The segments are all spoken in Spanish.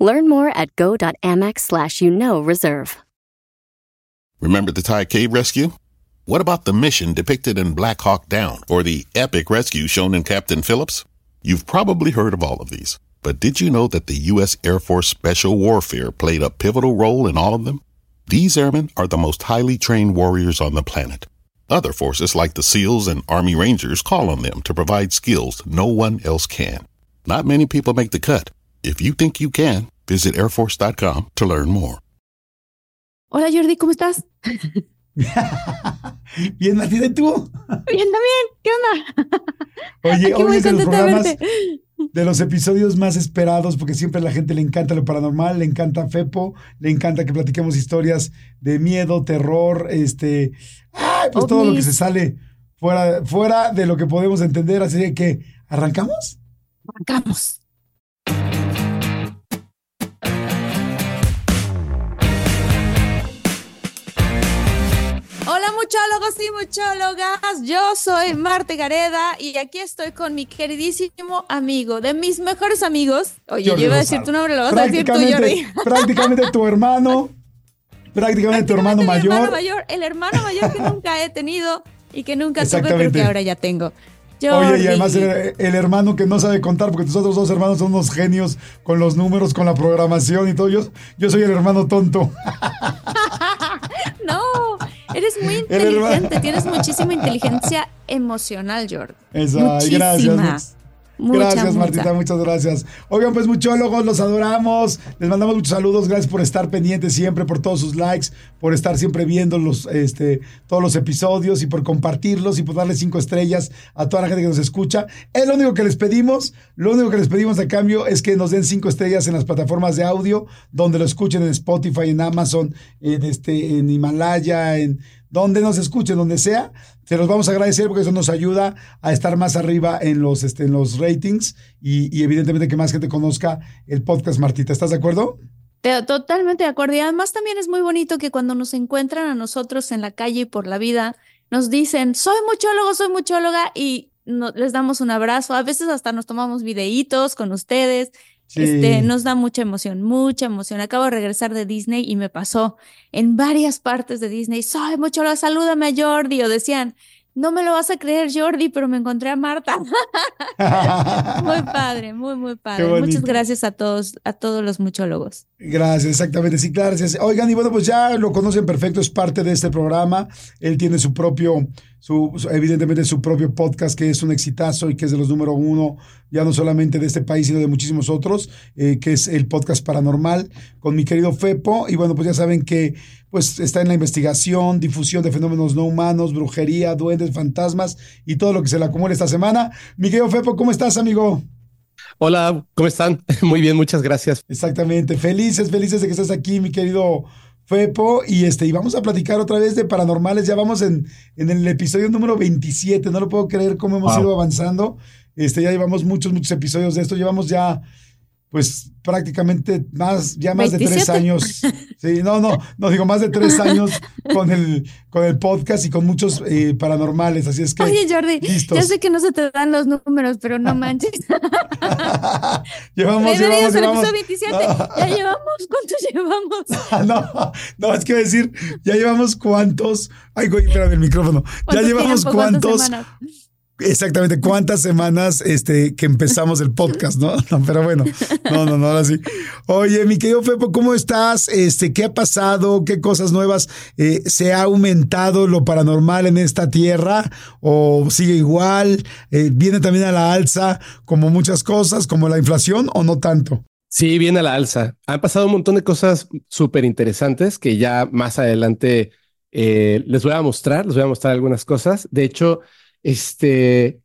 Learn more at go.amex slash you know reserve. Remember the Thai cave rescue? What about the mission depicted in Black Hawk Down or the epic rescue shown in Captain Phillips? You've probably heard of all of these, but did you know that the U.S. Air Force Special Warfare played a pivotal role in all of them? These airmen are the most highly trained warriors on the planet. Other forces like the SEALs and Army Rangers call on them to provide skills no one else can. Not many people make the cut. If you think you can, visit airforce.com to learn more. Hola Jordi, ¿cómo estás? Bien, Martina, ¿y tú? Bien, también. ¿Qué onda? Oye, Aquí hoy es de los programas, verte. de los episodios más esperados, porque siempre a la gente le encanta lo paranormal, le encanta Fepo, le encanta que platiquemos historias de miedo, terror, este, ay, pues todo lo que se sale fuera, fuera de lo que podemos entender. Así de que, ¿arrancamos? Arrancamos. Muchólogos y muchólogas, yo soy Marte Gareda y aquí estoy con mi queridísimo amigo, de mis mejores amigos. Oye, Jordi yo iba a decir tu nombre, lo vas a decir tú, Jordi. Prácticamente, tu hermano, prácticamente tu hermano mayor. hermano mayor, el hermano mayor que nunca he tenido y que nunca tuve, pero que ahora ya tengo. Oye, y Jordi. además el, el hermano que no sabe contar, porque tus otros dos hermanos son unos genios con los números, con la programación y todo. Yo, yo soy el hermano tonto. No, eres muy inteligente, tienes muchísima inteligencia emocional, Jordi. Esa, Muchísima. gracias. Mucha, gracias, mucha. Martita, muchas gracias. Oigan, pues muchólogos, los adoramos. Les mandamos muchos saludos. Gracias por estar pendientes siempre, por todos sus likes, por estar siempre viendo los, este, todos los episodios y por compartirlos y por darle cinco estrellas a toda la gente que nos escucha. Es lo único que les pedimos. Lo único que les pedimos a cambio es que nos den cinco estrellas en las plataformas de audio, donde lo escuchen en Spotify, en Amazon, en, este, en Himalaya, en donde nos escuchen, donde sea, se los vamos a agradecer porque eso nos ayuda a estar más arriba en los, este, en los ratings y, y evidentemente que más gente conozca el podcast Martita. ¿Estás de acuerdo? Te- Totalmente de acuerdo. Y además también es muy bonito que cuando nos encuentran a nosotros en la calle y por la vida, nos dicen, soy muchólogo, soy muchóloga, y no- les damos un abrazo. A veces hasta nos tomamos videitos con ustedes. Sí. Este, nos da mucha emoción, mucha emoción. Acabo de regresar de Disney y me pasó en varias partes de Disney, soy muchóloga, salúdame a Jordi. O decían, no me lo vas a creer, Jordi, pero me encontré a Marta. Muy padre, muy, muy padre. Muchas gracias a todos, a todos los muchólogos. Gracias, exactamente, sí, gracias. Oigan, y bueno, pues ya lo conocen perfecto, es parte de este programa. Él tiene su propio, su, su- evidentemente su propio podcast, que es un exitazo y que es de los número uno, ya no solamente de este país, sino de muchísimos otros, eh, que es el podcast paranormal, con mi querido Fepo. Y bueno, pues ya saben que pues está en la investigación, difusión de fenómenos no humanos, brujería, duendes, fantasmas y todo lo que se le acumula esta semana. Mi querido Fepo, ¿cómo estás, amigo? Hola, ¿cómo están? Muy bien, muchas gracias. Exactamente, felices, felices de que estés aquí, mi querido Fepo, y este, y vamos a platicar otra vez de paranormales, ya vamos en, en el episodio número 27, no lo puedo creer cómo hemos Wow. ido avanzando, este, ya llevamos muchos, muchos episodios de esto, llevamos ya, pues, prácticamente más, ya más de tres 27. años, sí, no, no, no, digo, más de tres años con el, con el podcast y con muchos eh, paranormales, así es que... Oye, Jordi, listos. ya sé que no se te dan los números, pero no manches. llevamos, llevamos, llevamos... episodio 27. Ya llevamos, ¿cuántos llevamos? No, no, es que decir, ya llevamos cuántos. Ay, güey, espérame el micrófono. Ya ¿Cuánto llevamos tiempo? ¿Cuántas cuántos. Exactamente, cuántas semanas este, que empezamos el podcast, ¿no? No, pero bueno, no, no, no, ahora sí. Oye, mi querido Fepo, ¿cómo estás? Este, ¿qué ha pasado? ¿Qué cosas nuevas? Eh, ¿Se ha aumentado lo paranormal en esta tierra? ¿O sigue igual? Eh, ¿Viene también a la alza como muchas cosas, como la inflación o no tanto? Sí, viene a la alza. Han pasado un montón de cosas súper interesantes que ya más adelante eh, les voy a mostrar, les voy a mostrar algunas cosas. De hecho, este,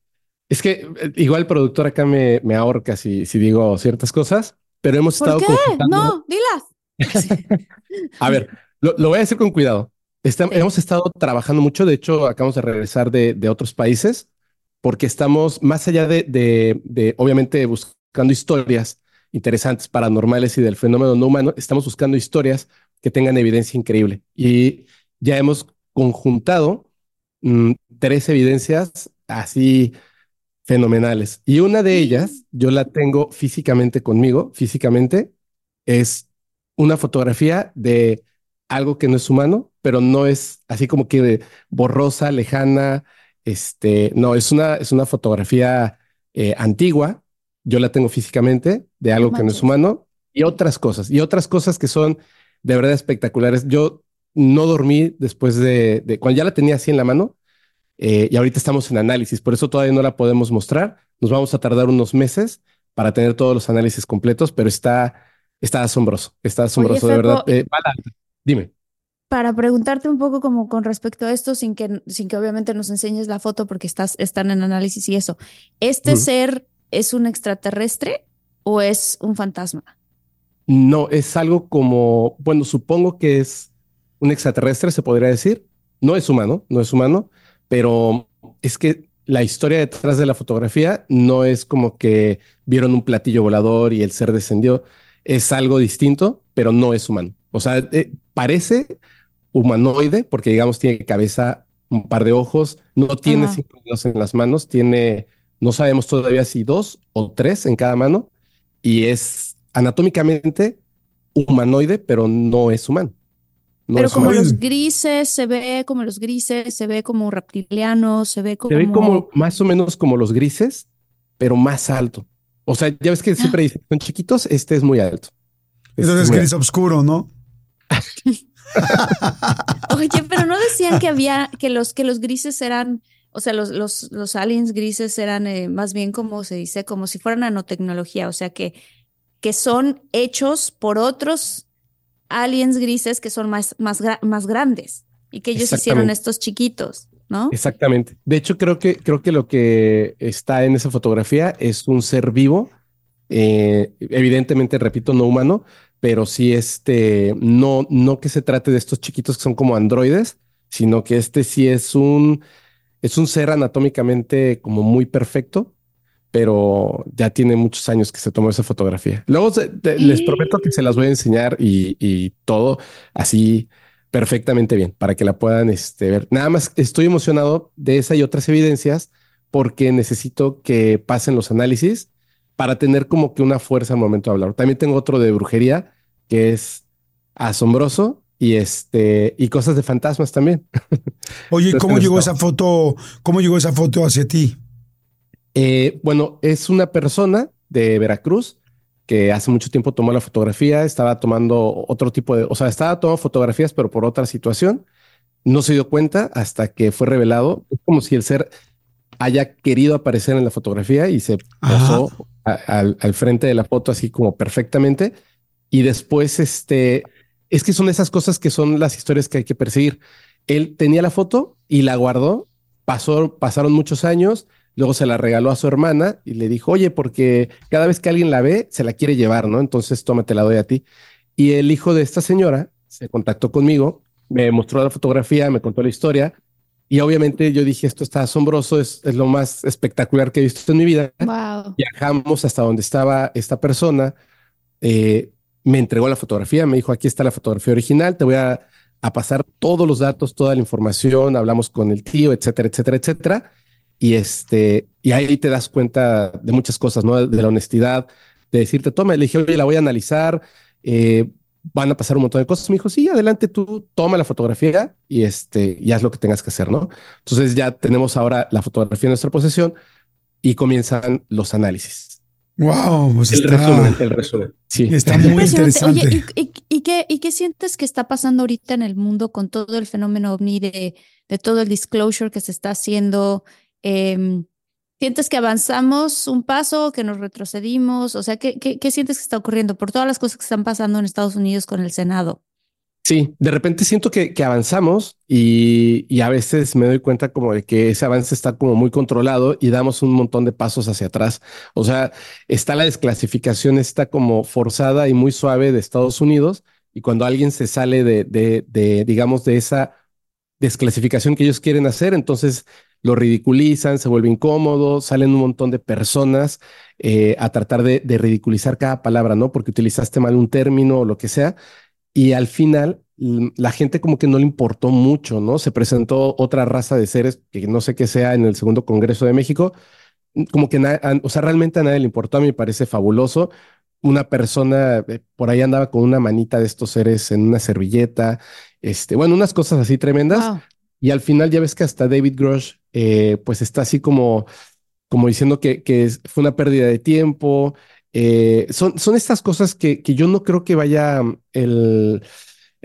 es que eh, igual el productor acá me, me ahorca si, si digo ciertas cosas, pero hemos ¿Por estado qué? consultando- No, dilas. A ver, Lo, voy a decir con cuidado. Hemos estado trabajando mucho, de hecho, acabamos de regresar de, de otros países, porque estamos más allá de, de, de, obviamente, buscando historias interesantes, paranormales y del fenómeno no humano, estamos buscando historias que tengan evidencia increíble. Y ya hemos conjuntado mm, tres evidencias así fenomenales. Y una de ellas, yo la tengo físicamente conmigo, físicamente, es una fotografía de algo que no es humano, pero no es así como que borrosa, lejana. Este, no, es una, es una fotografía eh, antigua. Yo la tengo físicamente de algo que no es humano y otras cosas, y otras cosas que son de verdad espectaculares. Yo no dormí después de, de cuando ya la tenía así en la mano eh, y ahorita estamos en análisis, por eso todavía no la podemos mostrar. Nos vamos a tardar unos meses para tener todos los análisis completos, pero está, está asombroso, está asombroso, de verdad. Eh, dime. Para preguntarte un poco como con respecto a esto, sin que, sin que obviamente nos enseñes la foto porque estás, están en análisis y eso, ¿este ser es un extraterrestre o es un fantasma? No, es algo como, bueno, supongo que es un extraterrestre, se podría decir. No es humano, no es humano pero es que la historia detrás de la fotografía no es como que vieron un platillo volador y el ser descendió. Es algo distinto, pero no es humano. O sea, eh, parece humanoide porque, digamos, tiene cabeza, un par de ojos, no tiene cinco dedos en las manos, tiene, no sabemos todavía si dos o tres en cada mano y es anatómicamente humanoide, pero no es humano. Pero como los grises, se ve como los grises, se ve como reptiliano, se ve como... Se ve como más o menos como los grises, pero más alto. O sea, ya ves que siempre dicen, son chiquitos, este es muy alto. Entonces es gris oscuro, ¿no? Oye, pero no decían que había, que los, que los grises eran, o sea, los, los, los aliens grises eran eh, más bien como se dice, como si fueran nanotecnología, o sea, que, que son hechos por otros aliens grises que son más, más, más grandes y que ellos hicieron estos chiquitos, ¿no? Exactamente. De hecho, creo que, creo que lo que está en esa fotografía es un ser vivo, eh, evidentemente, repito, no humano, pero sí este, no, no que se trate de estos chiquitos que son como androides, sino que este sí es un, es un ser anatómicamente como muy perfecto, pero ya tiene muchos años que se tomó esa fotografía. Luego les prometo que se las voy a enseñar y, todo así perfectamente bien para que la puedan este, ver. Nada más estoy emocionado de esa y otras evidencias porque necesito que pasen los análisis para tener como que una fuerza al momento de hablar. También tengo otro de brujería que es asombroso y este y cosas de fantasmas también. Oye, ¿cómo llegó esa foto? ¿Cómo llegó esa foto hacia ti? Eh, bueno, es una persona de Veracruz que hace mucho tiempo tomó la fotografía, estaba tomando otro tipo de, o sea, estaba tomando fotografías, pero por otra situación. No se dio cuenta hasta que fue revelado. Es como si el ser haya querido aparecer en la fotografía y se pasó al, frente de la foto así como perfectamente. Y después, este, es que son esas cosas que son las historias que hay que perseguir. Él tenía la foto y la guardó. Pasó, pasaron muchos años Luego se la regaló a su hermana y le dijo, oye, porque cada vez que alguien la ve, se la quiere llevar, ¿no? Entonces, tómate, la doy a ti. Y el hijo de esta señora se contactó conmigo, me mostró la fotografía, me contó la historia. Y obviamente yo dije, esto está asombroso, es, lo más espectacular que he visto en mi vida. Viajamos hasta donde estaba esta persona, eh, me entregó la fotografía, me dijo, aquí está la fotografía original, te voy a, a pasar todos los datos, toda la información, hablamos con el tío, etcétera, etcétera, etcétera. Y este, y ahí te das cuenta de muchas cosas, ¿no? De la honestidad, de decirte, toma, le dije, oye, la voy a analizar, eh, van a pasar un montón de cosas. Me dijo, sí, adelante tú, toma la fotografía y este, y haz lo que tengas que hacer, ¿no? Entonces ya tenemos ahora la fotografía en nuestra posesión y comienzan los análisis. Wow, pues el resumen, el resumen. Sí. Está muy interesante. Oye, ¿y, qué, ¿y qué sientes que está pasando ahorita en el mundo con todo el fenómeno ovni de, de todo el disclosure que se está haciendo? Em, ¿Sientes que avanzamos un paso, que nos retrocedimos? O sea, ¿qué, ¿qué, sientes que está ocurriendo por todas las cosas que están pasando en Estados Unidos con el Senado? Sí, de repente siento que, que avanzamos y, y, a veces me doy cuenta como de que ese avance está como muy controlado y damos un montón de pasos hacia atrás. O sea, está la desclasificación, está como forzada y muy suave de Estados Unidos Y cuando alguien se sale de, de, de, digamos, de esa desclasificación que ellos quieren hacer, entonces lo ridiculizan, se vuelve incómodo, salen un montón de personas eh, a tratar de, de, ridiculizar cada palabra, ¿no? Porque utilizaste mal un término o lo que sea. Y al final la gente como que no le importó mucho, ¿no? Se presentó otra raza de seres que no sé qué sea en el segundo Congreso de México, como que, o sea, realmente a nadie le importó, a mí me parece fabuloso. Una persona eh, por ahí andaba con una manita de estos seres en una servilleta, este, bueno, unas cosas así tremendas. Y al final ya ves que hasta David Grosh, eh, pues está así como, como diciendo que, fue una pérdida de tiempo. Eh, son, son estas cosas que, que yo no creo que vaya el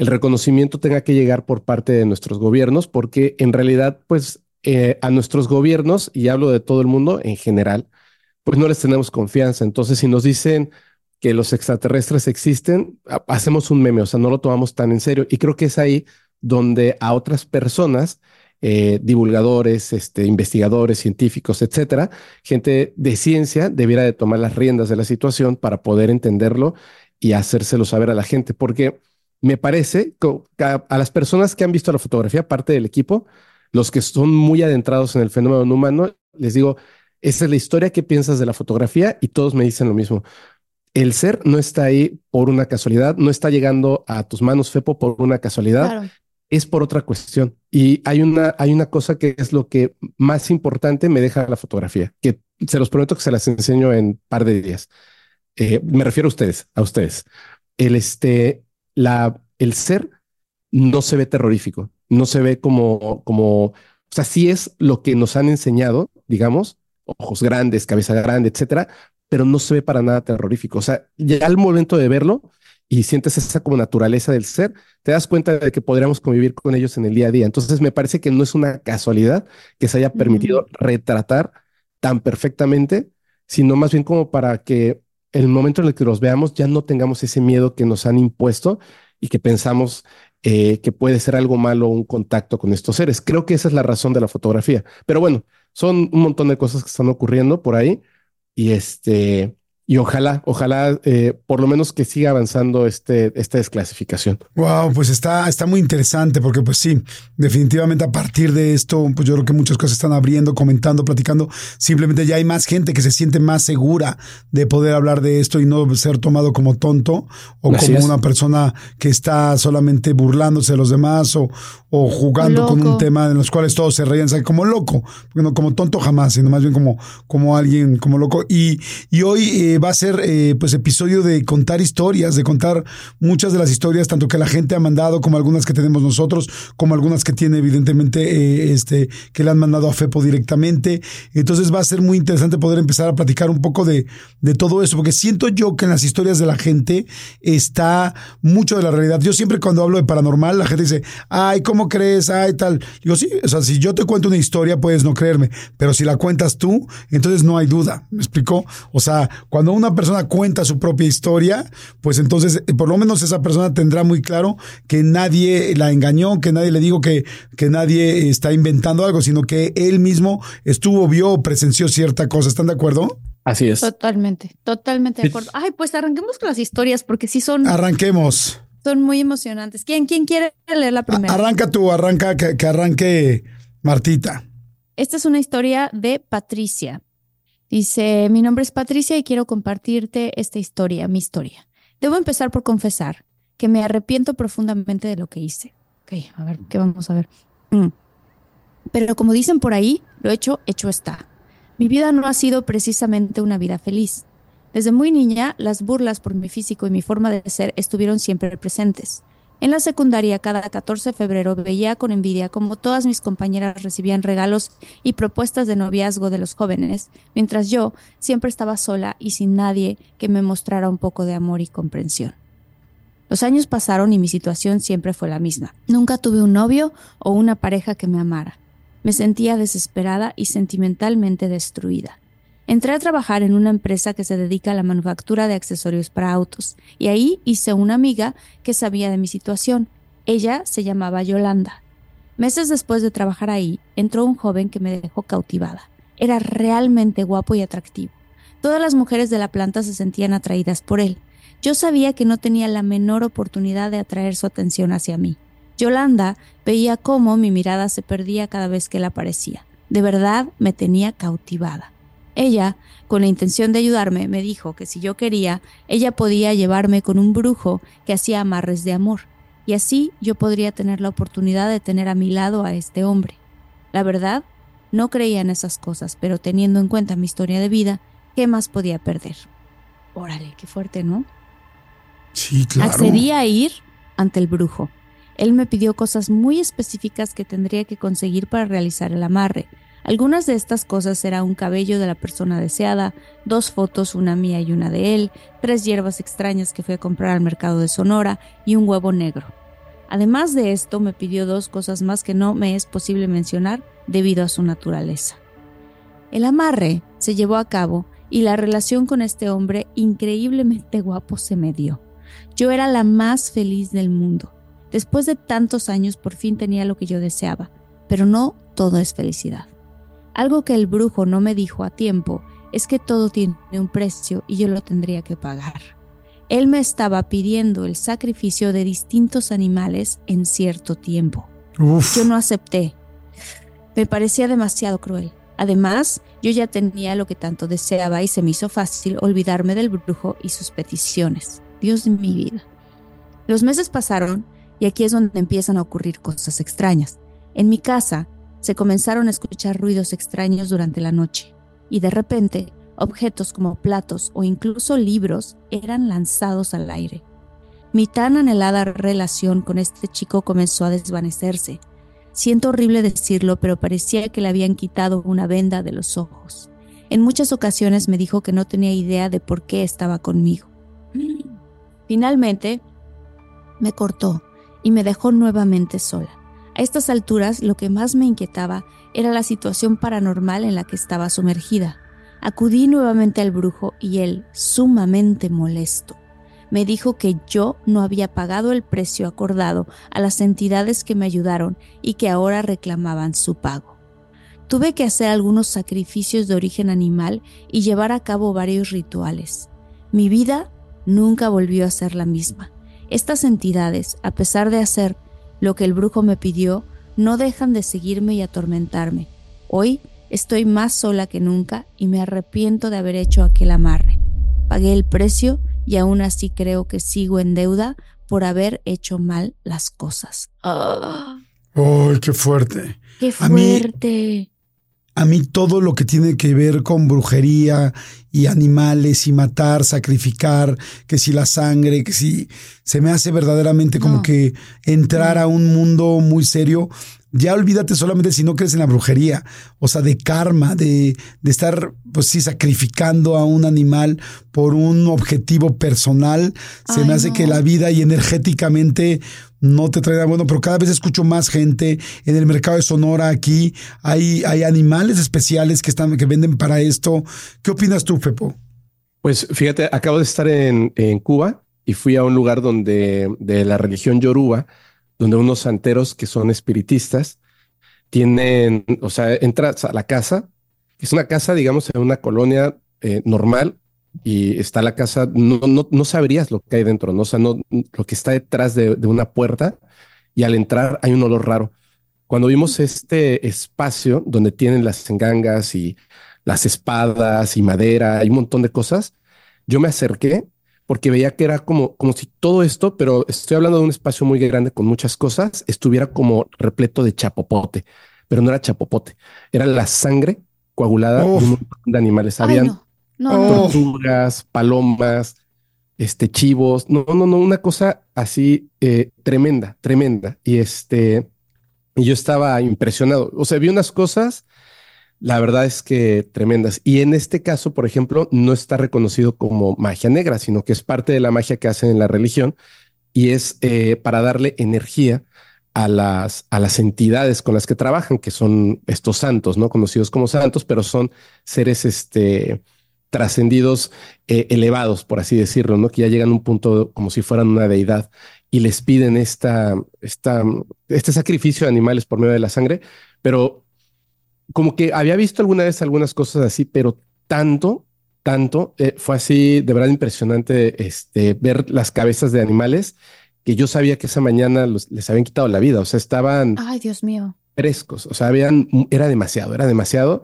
el reconocimiento tenga que llegar por parte de nuestros gobiernos, porque en realidad, pues eh, a nuestros gobiernos, y hablo de todo el mundo en general, pues no les tenemos confianza. Entonces, si nos dicen que los extraterrestres existen, hacemos un meme, o sea, no lo tomamos tan en serio. Y creo que es ahí donde a otras personas, eh, divulgadores, este, investigadores, científicos, etcétera, gente de ciencia, debiera de tomar las riendas de la situación para poder entenderlo y hacérselo saber a la gente, porque me parece que a, las personas que han visto la fotografía, parte del equipo, los que son muy adentrados en el fenómeno humano, les digo, esa es la historia que piensas de la fotografía y todos me dicen lo mismo. El ser no está ahí por una casualidad, no está llegando a tus manos, Fepo, por una casualidad, es por otra cuestión. Y hay una, hay una cosa que es lo que más importante me deja la fotografía, que se los prometo que se las enseño en par de días. Eh, me refiero a ustedes, a ustedes. El este, la, el ser no se ve terrorífico, no se ve como, como, o sea, sí es lo que nos han enseñado, digamos, ojos grandes, cabeza grande, etcétera, pero no se ve para nada terrorífico. O sea, ya al momento de verlo y sientes esa como naturaleza del ser, te das cuenta de que podríamos convivir con ellos en el día a día. Entonces, me parece que no es una casualidad que se haya permitido retratar tan perfectamente, sino más bien como para que el momento en el que los veamos ya no tengamos ese miedo que nos han impuesto y que pensamos eh, que puede ser algo malo un contacto con estos seres. Creo que esa es la razón de la fotografía. Pero bueno, son un montón de cosas que están ocurriendo por ahí y este y ojalá, ojalá eh, por lo menos que siga avanzando este, esta desclasificación. Wow, pues está, está muy interesante porque pues sí, definitivamente a partir de esto, pues yo creo que muchas cosas están abriendo, comentando, platicando. Simplemente ya hay más gente que se siente más segura de poder hablar de esto y no ser tomado como tonto o como una persona que está solamente burlándose de los demás o, o jugando con un tema en los cuales todos se reían, como loco, no como tonto jamás, sino más bien como, como alguien como loco. Y, y hoy eh, va a ser eh, pues episodio de contar historias, de contar muchas de las historias, tanto que la gente ha mandado, como algunas que tenemos nosotros, como algunas que tiene evidentemente eh, este, que le han mandado a FEPO directamente. Entonces va a ser muy interesante poder empezar a platicar un poco de, de todo eso, porque siento yo que en las historias de la gente está mucho de la realidad. Yo siempre cuando hablo de paranormal, la gente dice, ay, ¿cómo crees? Ay, tal. Digo, sí, o sea, si yo te cuento una historia, puedes no creerme, pero si la cuentas tú, entonces no hay duda. ¿Me explicó? O sea, cuando una persona cuenta su propia historia, pues entonces eh, por lo menos esa persona tendrá muy claro que nadie la engañó, que nadie le dijo que, que nadie está inventando algo, sino que él mismo estuvo, vio, presenció cierta cosa. ¿Están de acuerdo? Así es. Totalmente, totalmente de acuerdo. Ay, pues arranquemos con las historias porque sí son. Arranquemos. Son muy emocionantes. ¿Quién, quién quiere leer la primera? Arranca tú, arranca, que, que arranque Martita. Esta es una historia de Patricia. Dice, mi nombre es Patricia y quiero compartirte esta historia, mi historia. Debo empezar por confesar que me arrepiento profundamente de lo que hice. Ok, a ver, ¿qué vamos a ver? Mm. Pero como dicen por ahí, lo hecho, hecho está. Mi vida no ha sido precisamente una vida feliz. Desde muy niña, las burlas por mi físico y mi forma de ser estuvieron siempre presentes. En la secundaria, cada 14 de febrero veía con envidia cómo todas mis compañeras recibían regalos y propuestas de noviazgo de los jóvenes, mientras yo siempre estaba sola y sin nadie que me mostrara un poco de amor y comprensión. Los años pasaron y mi situación siempre fue la misma. Nunca tuve un novio o una pareja que me amara. Me sentía desesperada y sentimentalmente destruida. Entré a trabajar en una empresa que se dedica a la manufactura de accesorios para autos, y ahí hice una amiga que sabía de mi situación. Ella se llamaba Yolanda. Meses después de trabajar ahí, entró un joven que me dejó cautivada. Era realmente guapo y atractivo. Todas las mujeres de la planta se sentían atraídas por él. Yo sabía que no tenía la menor oportunidad de atraer su atención hacia mí. Yolanda veía cómo mi mirada se perdía cada vez que él aparecía. De verdad me tenía cautivada. Ella, con la intención de ayudarme, me dijo que si yo quería, ella podía llevarme con un brujo que hacía amarres de amor, y así yo podría tener la oportunidad de tener a mi lado a este hombre. La verdad, no creía en esas cosas, pero teniendo en cuenta mi historia de vida, ¿qué más podía perder? Órale, qué fuerte, ¿no? Sí, claro. Accedí a ir ante el brujo. Él me pidió cosas muy específicas que tendría que conseguir para realizar el amarre, algunas de estas cosas eran un cabello de la persona deseada, dos fotos, una mía y una de él, tres hierbas extrañas que fui a comprar al mercado de Sonora y un huevo negro. Además de esto, me pidió dos cosas más que no me es posible mencionar debido a su naturaleza. El amarre se llevó a cabo y la relación con este hombre increíblemente guapo se me dio. Yo era la más feliz del mundo. Después de tantos años por fin tenía lo que yo deseaba, pero no todo es felicidad. Algo que el brujo no me dijo a tiempo es que todo tiene un precio y yo lo tendría que pagar. Él me estaba pidiendo el sacrificio de distintos animales en cierto tiempo. Yo no acepté. Me parecía demasiado cruel. Además, yo ya tenía lo que tanto deseaba y se me hizo fácil olvidarme del brujo y sus peticiones. Dios de mi vida. Los meses pasaron y aquí es donde empiezan a ocurrir cosas extrañas. En mi casa, se comenzaron a escuchar ruidos extraños durante la noche, y de repente objetos como platos o incluso libros eran lanzados al aire. Mi tan anhelada relación con este chico comenzó a desvanecerse. Siento horrible decirlo, pero parecía que le habían quitado una venda de los ojos. En muchas ocasiones me dijo que no tenía idea de por qué estaba conmigo. Finalmente, me cortó y me dejó nuevamente sola. Estas alturas lo que más me inquietaba era la situación paranormal en la que estaba sumergida. Acudí nuevamente al brujo y él, sumamente molesto, me dijo que yo no había pagado el precio acordado a las entidades que me ayudaron y que ahora reclamaban su pago. Tuve que hacer algunos sacrificios de origen animal y llevar a cabo varios rituales. Mi vida nunca volvió a ser la misma. Estas entidades, a pesar de hacer lo que el brujo me pidió, no dejan de seguirme y atormentarme. Hoy estoy más sola que nunca y me arrepiento de haber hecho aquel amarre. Pagué el precio y aún así creo que sigo en deuda por haber hecho mal las cosas. ¡Ay, qué fuerte! ¡Qué fuerte! a mí todo lo que tiene que ver con brujería y animales y matar, sacrificar, que si la sangre, que si se me hace verdaderamente como que entrar a un mundo muy serio. Ya olvídate solamente si no crees en la brujería, o sea, de karma, de, de estar, pues sí, sacrificando a un animal por un objetivo personal. Se me hace que la vida y energéticamente no te trae bueno, pero cada vez escucho más gente en el mercado de Sonora aquí. Hay, hay animales especiales que están, que venden para esto. ¿Qué opinas tú, Pues fíjate, acabo de estar en, en Cuba y fui a un lugar donde de la religión yoruba, donde unos santeros que son espiritistas tienen, o sea, entras a la casa, es una casa, digamos, en una colonia eh, normal, y está la casa, no, no, no, sabrías lo que hay dentro, ¿no? O sea, no, lo que está detrás de, de, una puerta y al entrar hay un olor raro. Cuando vimos este espacio donde tienen las engangas y las espadas y madera, hay un montón de cosas, yo me acerqué porque veía que era como, como si todo esto, pero estoy hablando de un espacio muy grande con muchas cosas, estuviera como repleto de chapopote, pero no era chapopote, era la sangre coagulada de un montón de animales. Habían no, tortugas, palomas, este, chivos, no, no, no, una cosa así eh, tremenda, tremenda. Y este, y yo estaba impresionado. O sea, vi unas cosas, la verdad es que tremendas. Y en este caso, por ejemplo, no está reconocido como magia negra, sino que es parte de la magia que hacen en la religión y es eh, para darle energía a las, a las entidades con las que trabajan, que son estos santos, no conocidos como santos, pero son seres este, trascendidos eh, elevados, por así decirlo, ¿no? Que ya llegan a un punto como si fueran una deidad y les piden esta, esta, este sacrificio de animales por medio de la sangre, pero como que había visto alguna vez algunas cosas así, pero tanto tanto. Eh, fue así, de verdad impresionante este, ver las cabezas de animales que yo sabía que esa mañana les habían quitado la vida. O sea, estaban. Ay, Dios mío. Frescos. O sea, habían, era demasiado, era demasiado.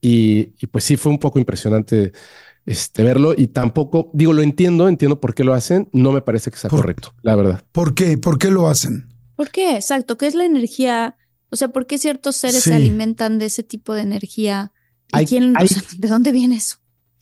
Y, pues sí, fue un poco impresionante este, verlo. Y tampoco, digo, lo entiendo, entiendo por qué lo hacen. No me parece que sea correcto, la verdad. ¿Por qué? ¿Por qué lo hacen? ¿Por qué? Exacto. ¿Qué es la energía? O sea, ¿por qué ciertos seres se alimentan de ese tipo de energía? ¿Y quién, ¿De dónde viene eso?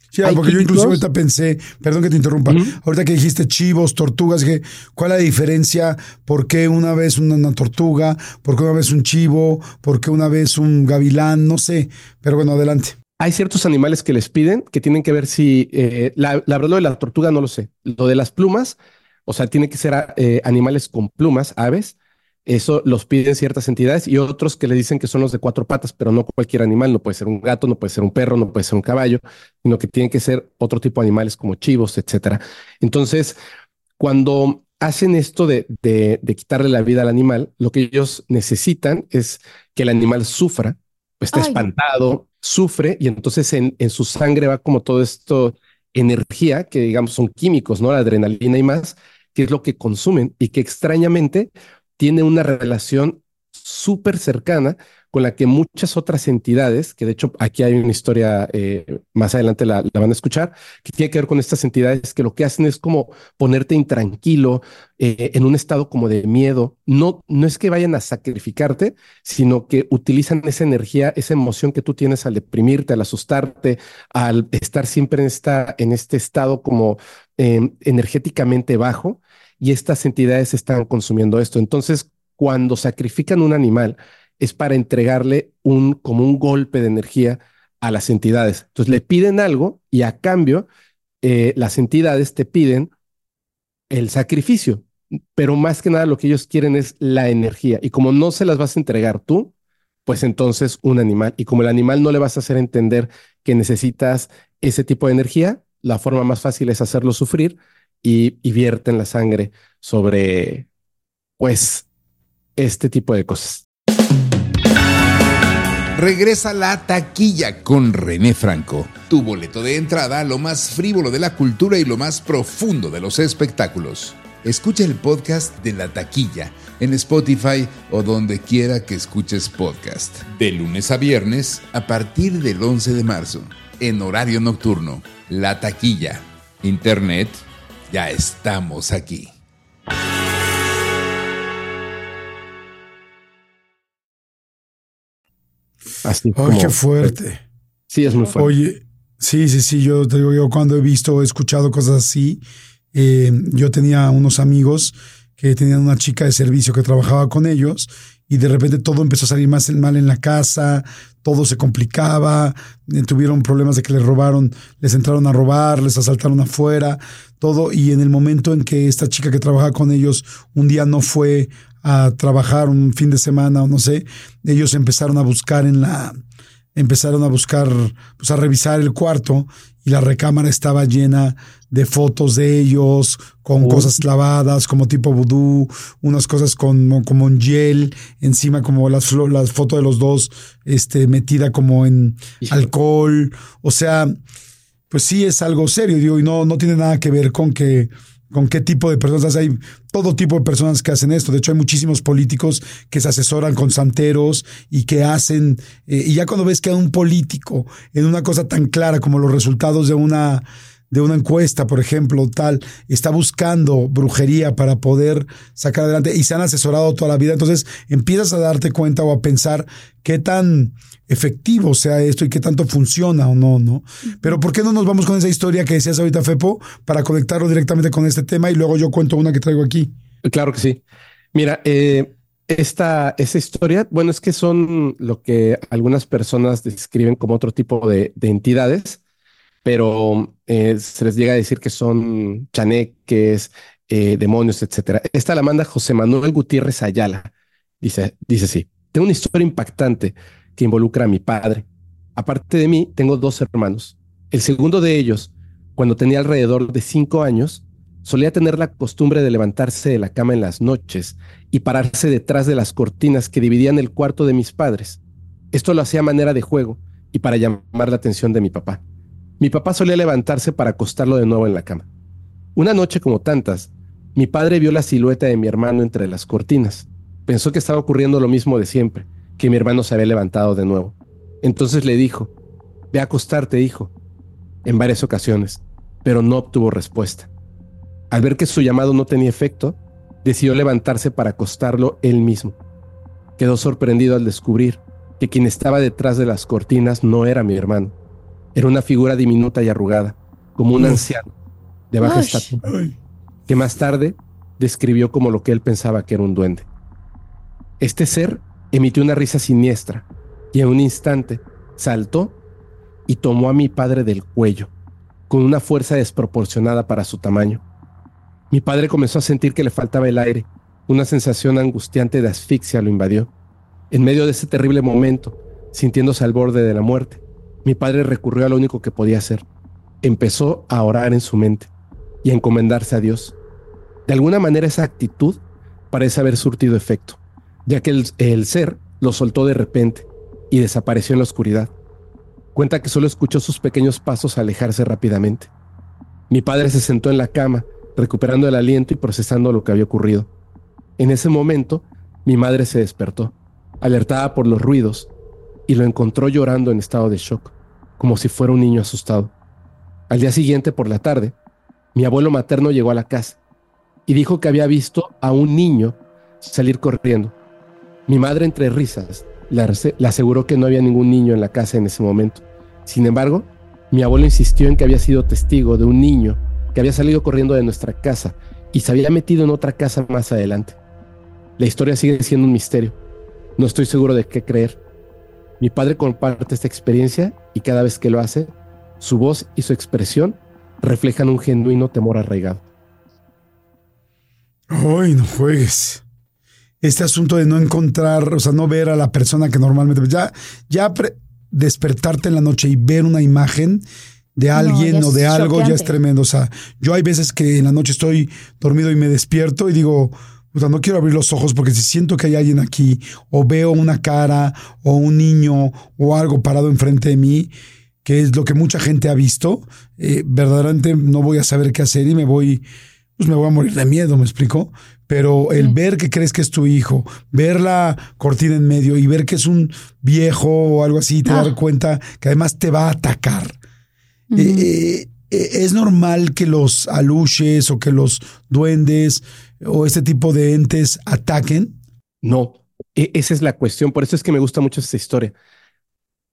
Sí, porque yo incluso ahorita pensé, perdón que te interrumpa, ahorita que dijiste chivos, tortugas, que, ¿cuál es la diferencia? ¿Por qué una vez una, tortuga? ¿Por qué una vez un chivo? ¿Por qué una vez un gavilán? No sé, pero bueno, adelante. Hay ciertos animales que les piden que tienen que ver si, eh, la, la, verdad lo de la tortuga no lo sé, lo de las plumas, o sea, tiene que ser eh, animales con plumas, aves, eso los piden ciertas entidades y otros que le dicen que son los de cuatro patas, pero no cualquier animal, no puede ser un gato, no puede ser un perro, no puede ser un caballo, sino que tienen que ser otro tipo de animales como chivos, etcétera. Entonces, cuando hacen esto de, de, quitarle la vida al animal, lo que ellos necesitan es que el animal sufra, pues está espantado, sufre y entonces en, en su sangre va como todo esto energía que digamos son químicos, ¿no? La adrenalina y más, que es lo que consumen y que extrañamente tiene una relación súper cercana con la que muchas otras entidades, que de hecho aquí hay una historia, eh, más adelante la, van a escuchar, que tiene que ver con estas entidades que lo que hacen es como ponerte intranquilo, eh, en un estado como de miedo. No, no es que vayan a sacrificarte, sino que utilizan esa energía, esa emoción que tú tienes al deprimirte, al asustarte, al estar siempre en, esta, en este estado como em, energéticamente bajo y estas entidades están consumiendo esto. Entonces, cuando sacrifican un animal, es para entregarle un, como un golpe de energía a las entidades. Entonces, le piden algo y a cambio, eh, las entidades te piden el sacrificio, pero más que nada lo que ellos quieren es la energía. Y como no se las vas a entregar tú, pues entonces un animal. Y como el animal no le vas a hacer entender que necesitas ese tipo de energía, la forma más fácil es hacerlo sufrir y, vierten la sangre sobre, pues, este tipo de cosas. Regresa la taquilla con René Franco, tu boleto de entrada lo más frívolo de la cultura y lo más profundo de los espectáculos. Escucha el podcast de la taquilla en Spotify o donde quiera que escuches podcast. De lunes a viernes a partir del 11 de marzo, en horario nocturno. La taquilla. Internet ya estamos aquí. Así Ay, qué fuerte. Sí, es muy fuerte. Oye, sí, sí, sí, yo te digo, yo cuando he visto, he escuchado cosas así, eh, yo tenía unos amigos que tenían una chica de servicio que trabajaba con ellos y de repente todo empezó a salir más mal en la casa, todo se complicaba, eh, tuvieron problemas de que les robaron, les entraron a robar, les asaltaron afuera, todo, y en el momento en que esta chica que trabajaba con ellos un día no fue a trabajar un fin de semana o no sé, ellos empezaron a buscar en la, empezaron a buscar, pues a revisar el cuarto y la recámara estaba llena de fotos de ellos con cosas clavadas como tipo vudú, unas cosas con como en gel, encima como las las fotos de los dos este metida como en alcohol, o sea, pues sí es algo serio, digo, y no no tiene nada que ver con que con qué tipo de personas. Hay todo tipo de personas que hacen esto. De hecho, hay muchísimos políticos que se asesoran con santeros y que hacen. Eh, y ya cuando ves que a un político en una cosa tan clara como los resultados de una de una encuesta, por ejemplo, tal, está buscando brujería para poder sacar adelante y se han asesorado toda la vida. Entonces empiezas a darte cuenta o a pensar qué tan efectivo sea esto y qué tanto funciona o no, ¿no? Pero ¿por qué no nos vamos con esa historia que decías ahorita, Fepo, para conectarlo directamente con este tema y luego yo cuento una que traigo aquí? Claro que sí. Mira, eh, esta, esa historia, bueno, es que son lo que algunas personas describen como otro tipo de, entidades, pero eh, se les llega a decir que son chaneques, eh, demonios, etcétera. Esta la manda José Manuel Gutiérrez Ayala. Dice, dice así, tengo una historia impactante que involucra a mi padre. Aparte de mí, tengo dos hermanos. El segundo de ellos, cuando tenía alrededor de cinco años, solía tener la costumbre de levantarse de la cama en las noches y pararse detrás de las cortinas que dividían el cuarto de mis padres. Esto lo hacía a manera de juego y para llamar la atención de mi papá. Mi papá solía levantarse para acostarlo de nuevo en la cama. Una noche como tantas, mi padre vio la silueta de mi hermano entre las cortinas. Pensó que estaba ocurriendo lo mismo de siempre, que mi hermano se había levantado de nuevo. Entonces le dijo, ve a acostarte, hijo, en varias ocasiones, pero no obtuvo respuesta. Al ver que su llamado no tenía efecto, decidió levantarse para acostarlo él mismo. Quedó sorprendido al descubrir que quien estaba detrás de las cortinas no era mi hermano. Era una figura diminuta y arrugada, como un anciano de baja estatura, que más tarde describió como lo que él pensaba que era un duende. Este ser emitió una risa siniestra y en un instante saltó y tomó a mi padre del cuello, con una fuerza desproporcionada para su tamaño. Mi padre comenzó a sentir que le faltaba el aire. Una sensación angustiante de asfixia lo invadió. En medio de ese terrible momento, sintiéndose al borde de la muerte, mi padre recurrió a lo único que podía hacer. Empezó a orar en su mente y a encomendarse a Dios. De alguna manera esa actitud parece haber surtido efecto, ya que el, el ser lo soltó de repente y desapareció en la oscuridad. Cuenta que solo escuchó sus pequeños pasos alejarse rápidamente. Mi padre se sentó en la cama recuperando el aliento y procesando lo que había ocurrido. En ese momento, mi madre se despertó, alertada por los ruidos, y lo encontró llorando en estado de shock, como si fuera un niño asustado. Al día siguiente, por la tarde, mi abuelo materno llegó a la casa y dijo que había visto a un niño salir corriendo. Mi madre, entre risas, le aseguró que no había ningún niño en la casa en ese momento. Sin embargo, mi abuelo insistió en que había sido testigo de un niño que había salido corriendo de nuestra casa y se había metido en otra casa más adelante. La historia sigue siendo un misterio. No estoy seguro de qué creer. Mi padre comparte esta experiencia y cada vez que lo hace, su voz y su expresión reflejan un genuino temor arraigado. Ay, no juegues. Este asunto de no encontrar, o sea, no ver a la persona que normalmente. Ya, ya despertarte en la noche y ver una imagen de alguien o de algo ya es tremendo. O sea, yo hay veces que en la noche estoy dormido y me despierto y digo, puta, no quiero abrir los ojos porque si siento que hay alguien aquí o veo una cara o un niño o algo parado enfrente de mí, que es lo que mucha gente ha visto, eh, verdaderamente no voy a saber qué hacer y me voy, pues me voy a morir de miedo, ¿me explico? Pero el ver que crees que es tu hijo, ver la cortina en medio y ver que es un viejo o algo así, te dar ah. cuenta que además te va a atacar eh, eh, ¿Es normal que los aluches o que los duendes o este tipo de entes ataquen? No, e, esa es la cuestión. Por eso es que me gusta mucho esta historia.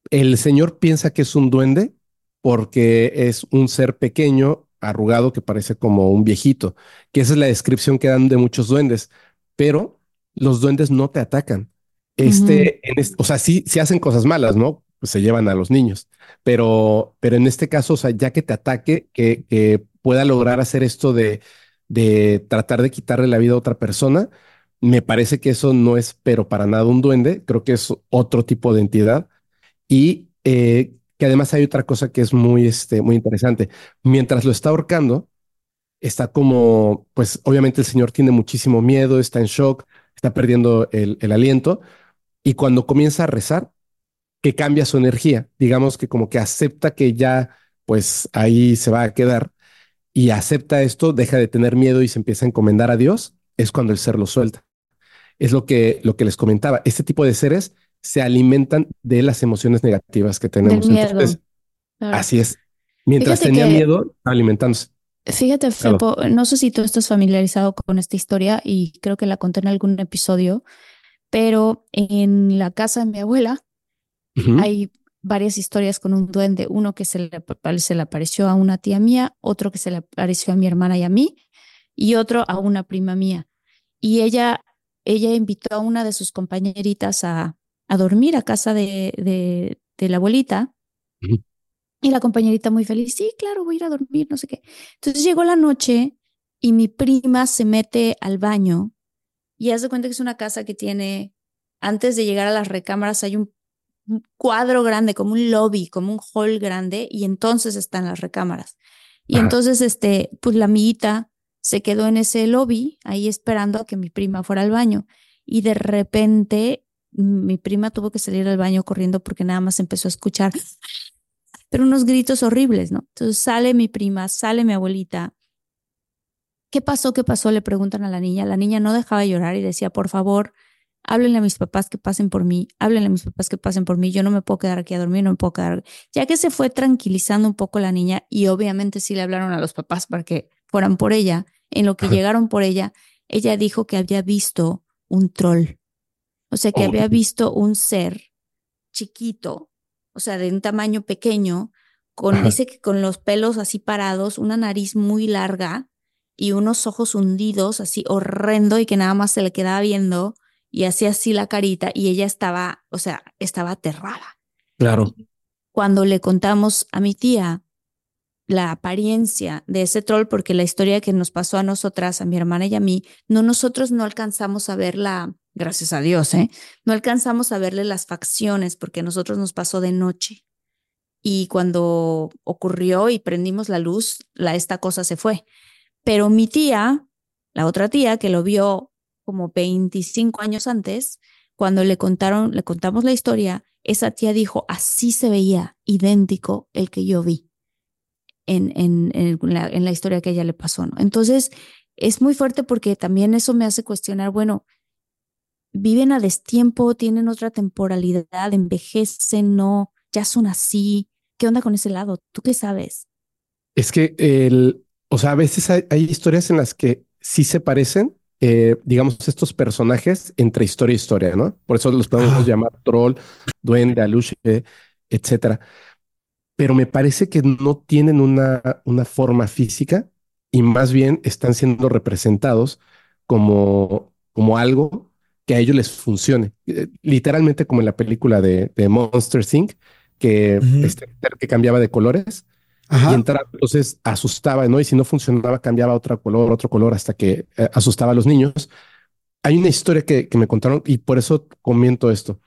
El señor piensa que es un duende porque es un ser pequeño, arrugado, que parece como un viejito, que esa es la descripción que dan de muchos duendes, pero los duendes no te atacan. Este, o sea, sí, sí hacen cosas malas, ¿no? Pues se llevan a los niños, pero, pero en este caso, o sea, ya que te ataque, que, pueda lograr hacer esto de, de tratar de quitarle la vida a otra persona, me parece que eso no es, pero para nada un duende, creo que es otro tipo de entidad y eh, que además hay otra cosa que es muy, este, muy interesante. Mientras lo está ahorcando, está como, pues obviamente el señor tiene muchísimo miedo, está en shock, está perdiendo el, el aliento y cuando comienza a rezar, que cambia su energía, digamos que como que acepta que ya pues ahí se va a quedar y acepta esto, deja de tener miedo y se empieza a encomendar a Dios, es cuando el ser lo suelta. Es lo que, lo que les comentaba, este tipo de seres se alimentan de las emociones negativas que tenemos. Entonces, así es. Mientras tenía miedo, alimentándose. Fíjate, Fepo, no sé si tú estás familiarizado con esta historia y creo que la conté en algún episodio, pero en la casa de mi abuela hay varias historias con un duende, uno que se le, se le apareció a una tía mía, otro que se le apareció a mi hermana y a mí, y otro a una prima mía. Y ella, ella invitó a una de sus compañeritas a, a dormir a casa de, de, de la abuelita. Y la compañerita muy feliz, sí, claro, voy a ir a dormir, no sé qué. Entonces llegó la noche y mi prima se mete al baño y hace cuenta que es una casa que tiene, antes de llegar a las recámaras hay un un cuadro grande, como un lobby, como un hall grande, y entonces están las recámaras. Y entonces, este, pues la amiguita se quedó en ese lobby, ahí esperando a que mi prima fuera al baño. Y de repente, mi prima tuvo que salir al baño corriendo porque nada más empezó a escuchar pero unos gritos horribles, ¿no? Entonces sale mi prima, sale mi abuelita. ¿Qué pasó? ¿Qué pasó? Le preguntan a la niña. La niña no dejaba de llorar y decía, por favor, háblenle a mis papás que pasen por mí, háblenle a mis papás que pasen por mí, yo no me puedo quedar aquí a dormir, no me puedo quedar. Ya que se fue tranquilizando un poco la niña y obviamente sí le hablaron a los papás para que fueran por ella, en lo que llegaron por ella, ella dijo que había visto un troll, o sea, que había visto un ser chiquito, o sea, de un tamaño pequeño, con, dice que con los pelos así parados, una nariz muy larga y unos ojos hundidos, así horrendo, y que nada más se le quedaba viendo y hacía así la carita, y ella estaba, o sea, estaba aterrada. Claro. Cuando le contamos a mi tía la apariencia de ese troll, porque la historia que nos pasó a nosotras, a mi hermana y a mí, no nosotros no alcanzamos a verla gracias a Dios, ¿eh? No alcanzamos a verle las facciones porque a nosotros nos pasó de noche. Y cuando ocurrió y prendimos la luz, la, esta cosa se fue. Pero mi tía, la otra tía que lo vio como 25 años antes, cuando le contaron, le contamos la historia, esa tía dijo, así se veía idéntico el que yo vi en, en, en, la, en la historia que a ella le pasó. Entonces, es muy fuerte porque también eso me hace cuestionar, bueno, viven a destiempo, tienen otra temporalidad, envejecen, no, ya son así. ¿Qué onda con ese lado? ¿Tú qué sabes? Es que el, o sea, a veces hay, historias en las que sí se parecen, eh, digamos, estos personajes entre historia y historia, ¿no? Por eso los podemos llamar troll, duende, aluche, etcétera. Pero me parece que no tienen una, una forma física y más bien están siendo representados como, como algo que a ellos les funcione. Eh, literalmente como en la película de, Monster Inc., que, este, que cambiaba de colores. Y entraba, entonces asustaba, ¿no? Y si no funcionaba, cambiaba otro color, otro color, hasta que eh, asustaba a los niños. Hay una historia que, que, me contaron y por eso comento esto.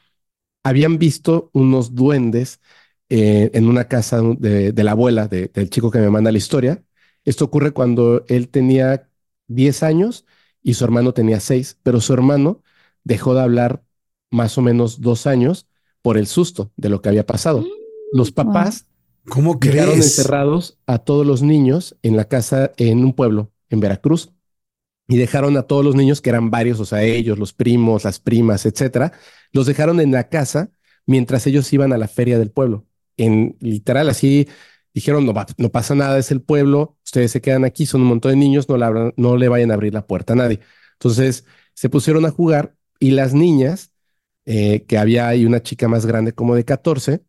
Habían visto unos duendes eh, en una casa de, de la abuela del chico que me manda la historia. Esto ocurre cuando él tenía 10 años y su hermano tenía 6, pero su hermano dejó de hablar más o menos dos años por el susto de lo que había pasado. Los mm, papás ¿Cómo quedaron encerrados a todos los niños en la casa en un pueblo en Veracruz y dejaron a todos los niños que eran varios, o sea, ellos, los primos, las primas, etcétera, los dejaron en la casa mientras ellos iban a la feria del pueblo. En literal, así dijeron, no, no pasa nada, es el pueblo, ustedes se quedan aquí, son un montón de niños, no, no le vayan a abrir la puerta a nadie. Entonces se pusieron a jugar y las niñas, eh, que había ahí una chica más grande como de 14,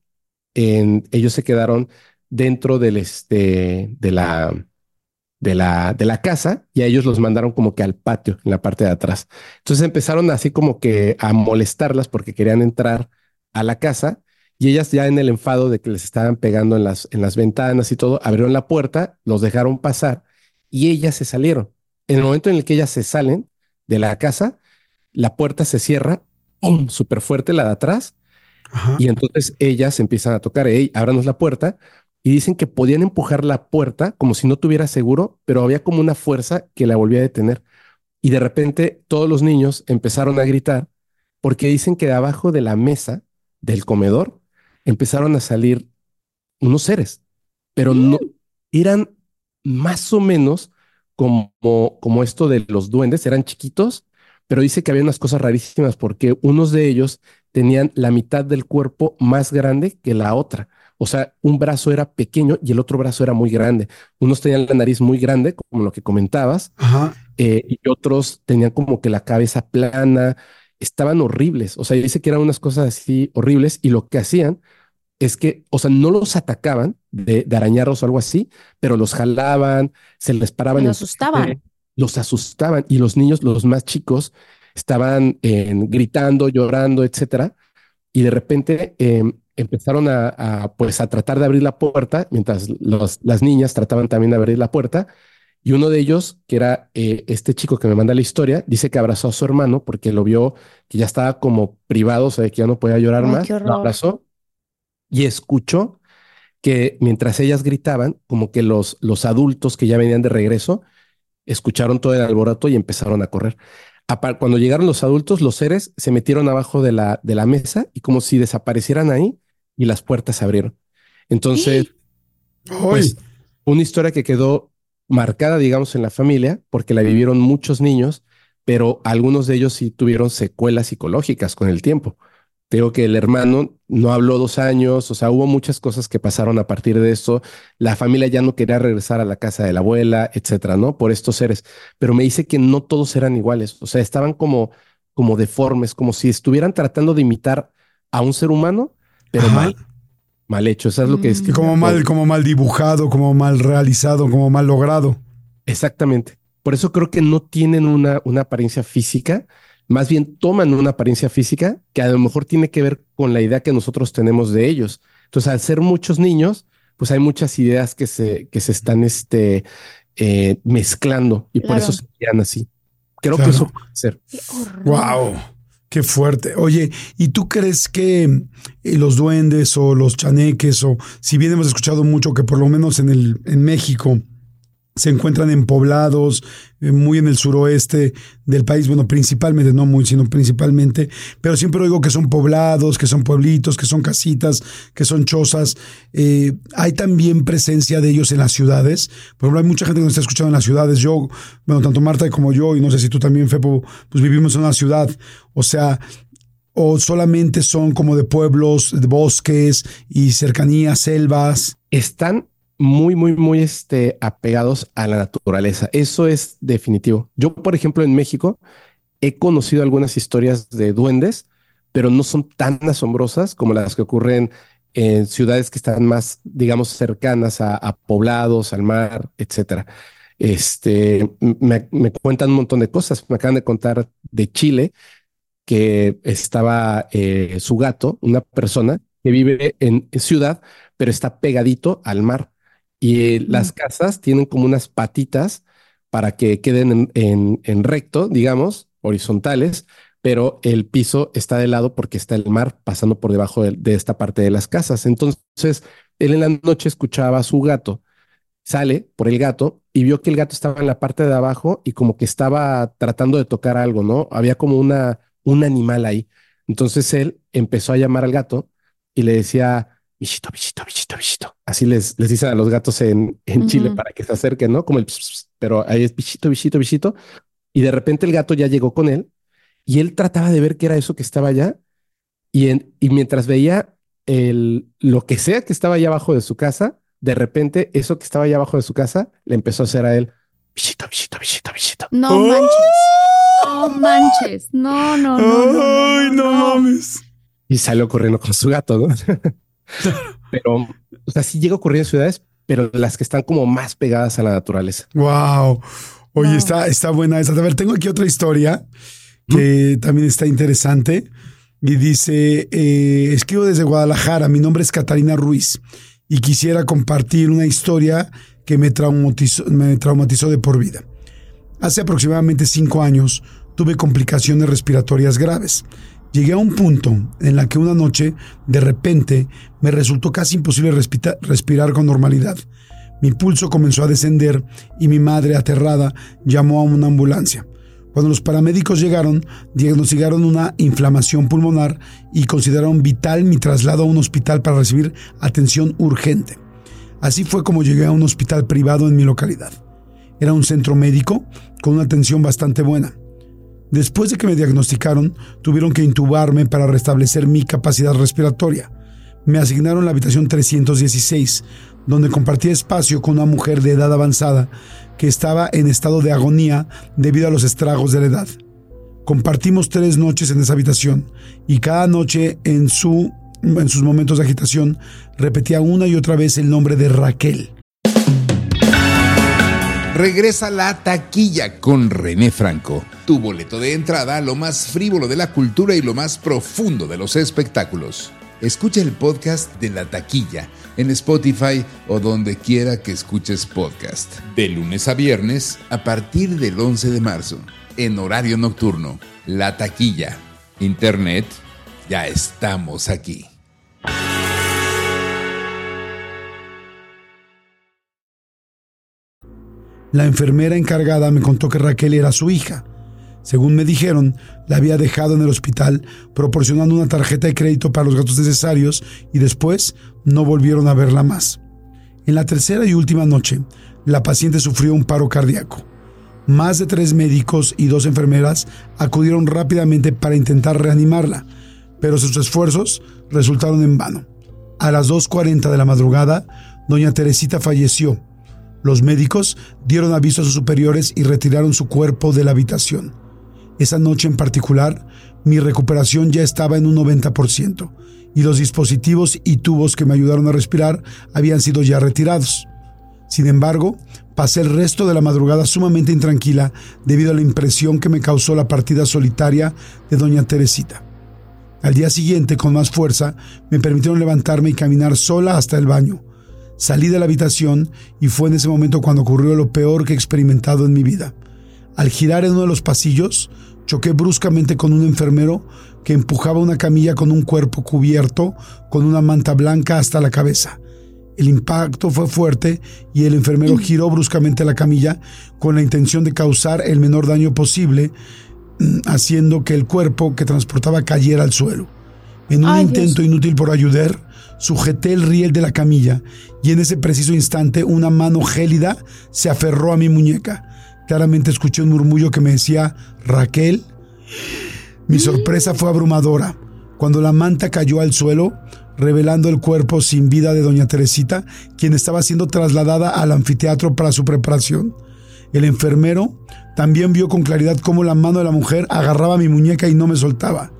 en, ellos se quedaron dentro del, este, de, la, de, la, de la casa y a ellos los mandaron como que al patio, en la parte de atrás. Entonces empezaron así como que a molestarlas porque querían entrar a la casa y ellas ya en el enfado de que les estaban pegando en las, en las ventanas y todo, abrieron la puerta, los dejaron pasar y ellas se salieron. En el momento en el que ellas se salen de la casa, la puerta se cierra, súper fuerte la de atrás, y entonces ellas empiezan a tocar, hey, ábranos la puerta, y dicen que podían empujar la puerta como si no tuviera seguro, pero había como una fuerza que la volvía a detener. Y de repente todos los niños empezaron a gritar porque dicen que de abajo de la mesa del comedor empezaron a salir unos seres, pero no mm. eran más o menos como, como esto de los duendes, eran chiquitos, pero dice que había unas cosas rarísimas porque unos de ellos tenían la mitad del cuerpo más grande que la otra. O sea, un brazo era pequeño y el otro brazo era muy grande. Unos tenían la nariz muy grande, como lo que comentabas, eh, y otros tenían como que la cabeza plana. Estaban horribles. O sea, dice que eran unas cosas así horribles y lo que hacían es que, o sea, no los atacaban de, arañarlos o algo así, pero los jalaban, se les paraban. Los asustaban los asustaban y los niños, los más chicos, estaban gritando, llorando, etcétera. Y de repente em, empezaron a, pues, a tratar de abrir la puerta, mientras las niñas trataban también de abrir la puerta. Y uno de ellos, que era eh, este chico que me manda la historia, dice que abrazó a su hermano porque lo vio que ya estaba como privado, o sea, que ya no podía llorar más. Lo abrazó y escuchó que mientras ellas gritaban, como que los, los adultos que ya venían de regreso escucharon todo el alboroto y empezaron a correr. Cuando llegaron los adultos, los seres se metieron abajo de la, de la mesa y como si desaparecieran ahí y las puertas se abrieron. Entonces, pues, una historia que quedó marcada, digamos, en la familia, porque la vivieron muchos niños, pero algunos de ellos sí tuvieron secuelas psicológicas con el tiempo. Tengo que el hermano no habló dos años, o sea, hubo muchas cosas que pasaron a partir de esto. La familia ya no quería regresar a la casa de la abuela, etcétera, ¿no? Por estos seres. Pero me dice que no todos eran iguales, o sea, estaban como, como deformes, como si estuvieran tratando de imitar a un ser humano, pero mal, mal hecho. Eso es lo que es. Y como mal, como mal dibujado, como mal realizado, como mal logrado. Exactamente. Por eso creo que no tienen una, una apariencia física, más bien toman una apariencia física que a lo mejor tiene que ver con la idea que nosotros tenemos de ellos. Entonces, al ser muchos niños, pues hay muchas ideas que se, que se están este, eh, mezclando y por eso se quedan así. Creo que eso puede ser. Wow. Qué fuerte. Oye, ¿y tú crees que eh, los duendes o los chaneques, o si bien hemos escuchado mucho que por lo menos en, el, en México se encuentran en poblados, eh, muy en el suroeste del país, bueno, principalmente, no muy, sino principalmente, pero siempre oigo que son poblados, que son pueblitos, que son casitas, que son chozas. Eh, hay también presencia de ellos en las ciudades. Por ejemplo, hay mucha gente que nos está escuchando en las ciudades. Yo, bueno, tanto Marta como yo, y no sé si tú también, Fepo, pues vivimos en una ciudad. O sea, o solamente son como de pueblos, de bosques y cercanías, selvas. Están muy, muy, muy este, apegados a la naturaleza. Eso es definitivo. Yo, por ejemplo, en México he conocido algunas historias de duendes, pero no son tan asombrosas como las que ocurren en ciudades que están más, digamos, cercanas a, poblados, al mar, etcétera. Este, me, cuentan un montón de cosas. Me acaban de contar de Chile que estaba eh, su gato, una persona que vive en ciudad, pero está pegadito al mar. Y las casas tienen como unas patitas para que queden en, recto, digamos, horizontales, pero el piso está de lado porque está el mar pasando por debajo de, esta parte de las casas. Entonces, él en la noche escuchaba a su gato, sale por el gato y vio que el gato estaba en la parte de abajo y como que estaba tratando de tocar algo, ¿no? Había como una, un animal ahí. Entonces él empezó a llamar al gato y le decía, bichito, bichito, bichito, bichito. Así les, les dicen a los gatos en, en Chile para que se acerquen, ¿no? Como el, pero ahí es bichito, bichito, bichito. Y de repente el gato ya llegó con él y él trataba de ver qué era eso que estaba allá. Y, en, y mientras veía el, lo que sea que estaba allá abajo de su casa, de repente eso que estaba allá abajo de su casa le empezó a hacer a él, bichito, bichito, bichito, bichito. No manches. No manches. No, no, no. Ay, no, mames. Y salió corriendo con su gato, ¿no? pero, o sea, sí llega a ocurrir en ciudades, pero las que están como más pegadas a la naturaleza. Wow. Oye, está, está buena esa. A ver, tengo aquí otra historia que también está interesante. Y dice, eh, escribo desde Guadalajara, mi nombre es Catalina Ruiz y quisiera compartir una historia que me traumatizó, me traumatizó de por vida. Hace aproximadamente cinco años tuve complicaciones respiratorias graves. Llegué a un punto en la que una noche, de repente, me resultó casi imposible respirar con normalidad. Mi pulso comenzó a descender y mi madre, aterrada, llamó a una ambulancia. Cuando los paramédicos llegaron, diagnosticaron una inflamación pulmonar y consideraron vital mi traslado a un hospital para recibir atención urgente. Así fue como llegué a un hospital privado en mi localidad. Era un centro médico con una atención bastante buena. Después de que me diagnosticaron, tuvieron que intubarme para restablecer mi capacidad respiratoria. Me asignaron la habitación 316, donde compartí espacio con una mujer de edad avanzada que estaba en estado de agonía debido a los estragos de la edad. Compartimos tres noches en esa habitación y cada noche en, su, en sus momentos de agitación repetía una y otra vez el nombre de Raquel. Regresa la taquilla con René Franco, tu boleto de entrada a lo más frívolo de la cultura y lo más profundo de los espectáculos. Escucha el podcast de La Taquilla en Spotify o donde quiera que escuches podcast. De lunes a viernes a partir del 11 de marzo, en horario nocturno. La Taquilla. Internet, ya estamos aquí. La enfermera encargada me contó que Raquel era su hija. Según me dijeron, la había dejado en el hospital proporcionando una tarjeta de crédito para los gastos necesarios y después no volvieron a verla más. En la tercera y última noche, la paciente sufrió un paro cardíaco. Más de tres médicos y dos enfermeras acudieron rápidamente para intentar reanimarla, pero sus esfuerzos resultaron en vano. A las 2.40 de la madrugada, doña Teresita falleció. Los médicos dieron aviso a sus superiores y retiraron su cuerpo de la habitación. Esa noche en particular, mi recuperación ya estaba en un 90% y los dispositivos y tubos que me ayudaron a respirar habían sido ya retirados. Sin embargo, pasé el resto de la madrugada sumamente intranquila debido a la impresión que me causó la partida solitaria de doña Teresita. Al día siguiente, con más fuerza, me permitieron levantarme y caminar sola hasta el baño. Salí de la habitación y fue en ese momento cuando ocurrió lo peor que he experimentado en mi vida. Al girar en uno de los pasillos, choqué bruscamente con un enfermero que empujaba una camilla con un cuerpo cubierto con una manta blanca hasta la cabeza. El impacto fue fuerte y el enfermero giró bruscamente la camilla con la intención de causar el menor daño posible, mm, haciendo que el cuerpo que transportaba cayera al suelo. En un Ay, intento Dios. inútil por ayudar, sujeté el riel de la camilla y en ese preciso instante una mano gélida se aferró a mi muñeca. Claramente escuché un murmullo que me decía, Raquel. Mi sorpresa fue abrumadora. Cuando la manta cayó al suelo, revelando el cuerpo sin vida de doña Teresita, quien estaba siendo trasladada al anfiteatro para su preparación. El enfermero también vio con claridad cómo la mano de la mujer agarraba mi muñeca y no me soltaba.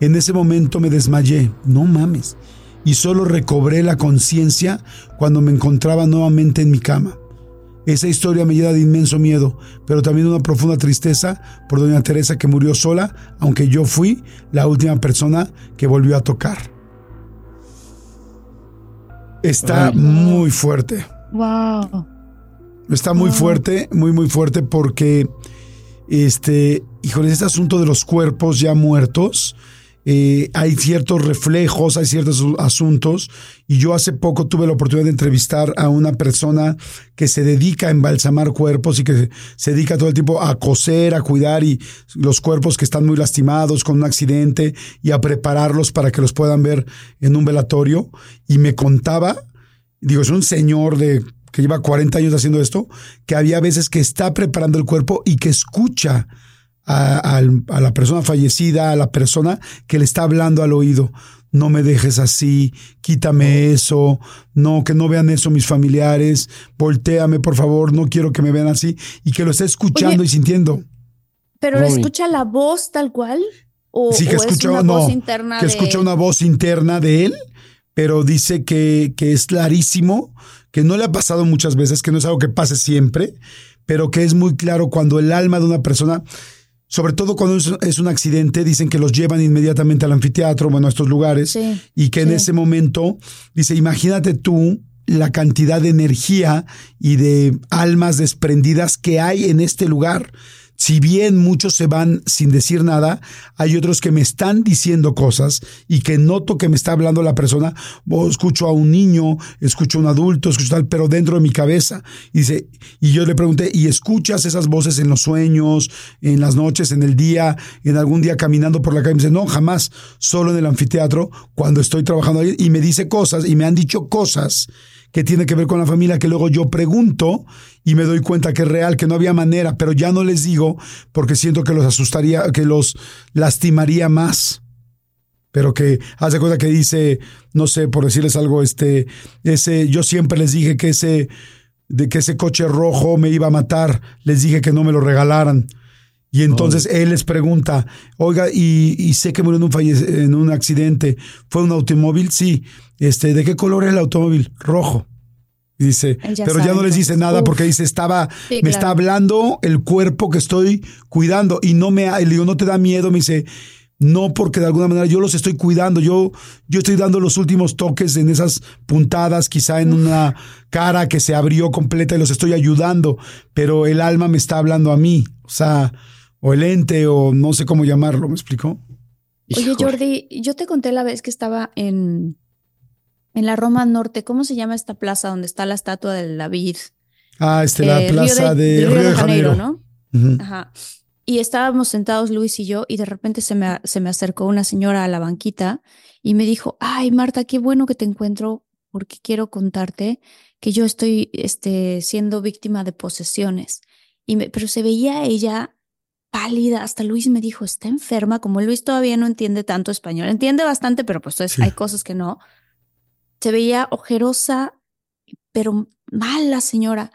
En ese momento me desmayé, no mames, y solo recobré la conciencia cuando me encontraba nuevamente en mi cama. Esa historia me llena de inmenso miedo, pero también una profunda tristeza por doña Teresa que murió sola, aunque yo fui la última persona que volvió a tocar. Está muy fuerte. Wow. Está muy Wow. fuerte, muy, muy fuerte porque, este, híjole, este asunto de los cuerpos ya muertos, eh, hay ciertos reflejos, hay ciertos asu- asuntos. Y yo hace poco tuve la oportunidad de entrevistar a una persona que se dedica a embalsamar cuerpos y que se dedica todo el tiempo a coser, a cuidar y los cuerpos que están muy lastimados con un accidente y a prepararlos para que los puedan ver en un velatorio. Y me contaba, digo, es un señor de que lleva 40 años haciendo esto, que había veces que está preparando el cuerpo y que escucha a, la persona fallecida, a la persona que le está hablando al oído. No me dejes así, quítame eso, no, que no vean eso mis familiares, volteame por favor, no quiero que me vean así, y que lo esté escuchando Oye, y sintiendo. ¿Pero Uy. escucha la voz tal cual? ¿O, Sí, que o escucha, es una no, voz interna que de escucha él? una voz interna de él, pero dice que, que es clarísimo, que no le ha pasado muchas veces, que no es algo que pase siempre, pero que es muy claro cuando el alma de una persona, sobre todo cuando es, un accidente, dicen que los llevan inmediatamente al anfiteatro, bueno, a estos lugares, Sí, y que en sí. ese momento, dice, imagínate tú la cantidad de energía y de almas desprendidas que hay en este lugar. Si bien muchos se van sin decir nada, hay otros que me están diciendo cosas y que noto que me está hablando la persona. O escucho a un niño, escucho a un adulto, escucho tal, pero dentro de mi cabeza. Y dice, y yo le pregunté, ¿y escuchas esas voces en los sueños, en las noches, en el día, en algún día caminando por la calle? Me dice, no, jamás, solo en el anfiteatro, cuando estoy trabajando ahí. Y me dice cosas, y me han dicho cosas que tiene que ver con la familia, que luego yo pregunto y me doy cuenta que es real, que no había manera, pero ya no les digo porque siento que los asustaría, que los lastimaría más. Pero que hace cuenta que dice, no sé, por decirles algo, este, ese, yo siempre les dije que ese, de que ese coche rojo me iba a matar, les dije que no me lo regalaran. Y entonces él les pregunta, oiga, y, y sé que murió en un, falle- en un accidente, ¿fue un automóvil? Sí. Este, ¿De qué color era el automóvil? Rojo. Y dice, ya pero ya no les dice nada uf. porque dice, estaba, Sí, me claro. está hablando el cuerpo que estoy cuidando y no me, y le digo, no te da miedo, me dice, no porque de alguna manera yo los estoy cuidando, yo, yo estoy dando los últimos toques en esas puntadas, quizá en una cara que se abrió completa y los estoy ayudando, pero el alma me está hablando a mí, o sea, o el ente, o no sé cómo llamarlo, ¿me explicó? Oye. Jordi, yo te conté la vez que estaba en, en la Roma Norte. ¿Cómo se llama esta plaza donde está la estatua del David? Ah, este, la Eh, Río plaza de, Río Río de Janeiro, ¿no? Ajá. Y estábamos sentados Luis y yo y de repente se me, se me acercó una señora a la banquita y me dijo, ay Marta, qué bueno que te encuentro porque quiero contarte que yo estoy este, siendo víctima de posesiones. Y me, pero se veía ella pálida. Hasta Luis me dijo, está enferma. Como Luis todavía no entiende tanto español, entiende bastante, pero pues hay cosas que no. Se veía ojerosa, pero mal la señora.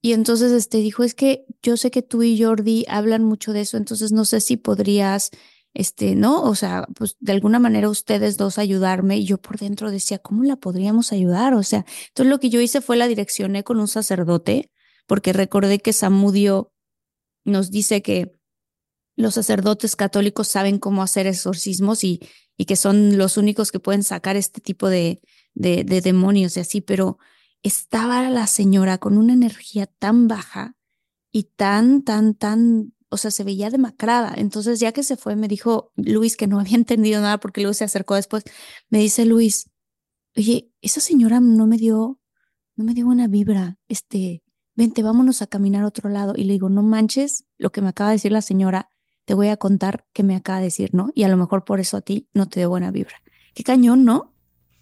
Y entonces este dijo, es que yo sé que tú y Jordi hablan mucho de eso, entonces no sé si podrías, este, ¿no? O sea, pues de alguna manera ustedes dos ayudarme. Y yo por dentro decía, ¿cómo la podríamos ayudar? O sea, entonces lo que yo hice fue la direccioné con un sacerdote, porque recordé que Samudio nos dice que los sacerdotes católicos saben cómo hacer exorcismos y, y que son los únicos que pueden sacar este tipo de, de, de demonios y así, pero estaba la señora con una energía tan baja y tan, tan, tan, o sea, se veía demacrada. Entonces, ya que se fue, me dijo Luis que no había entendido nada porque luego se acercó después. Me dice Luis, oye, esa señora no me dio, no me dio una vibra. Este, vente, vámonos a caminar a otro lado. Y le digo, no manches lo que me acaba de decir la señora, te voy a contar qué me acaba de decir, ¿no? Y a lo mejor por eso a ti no te dio buena vibra. Qué cañón, ¿no?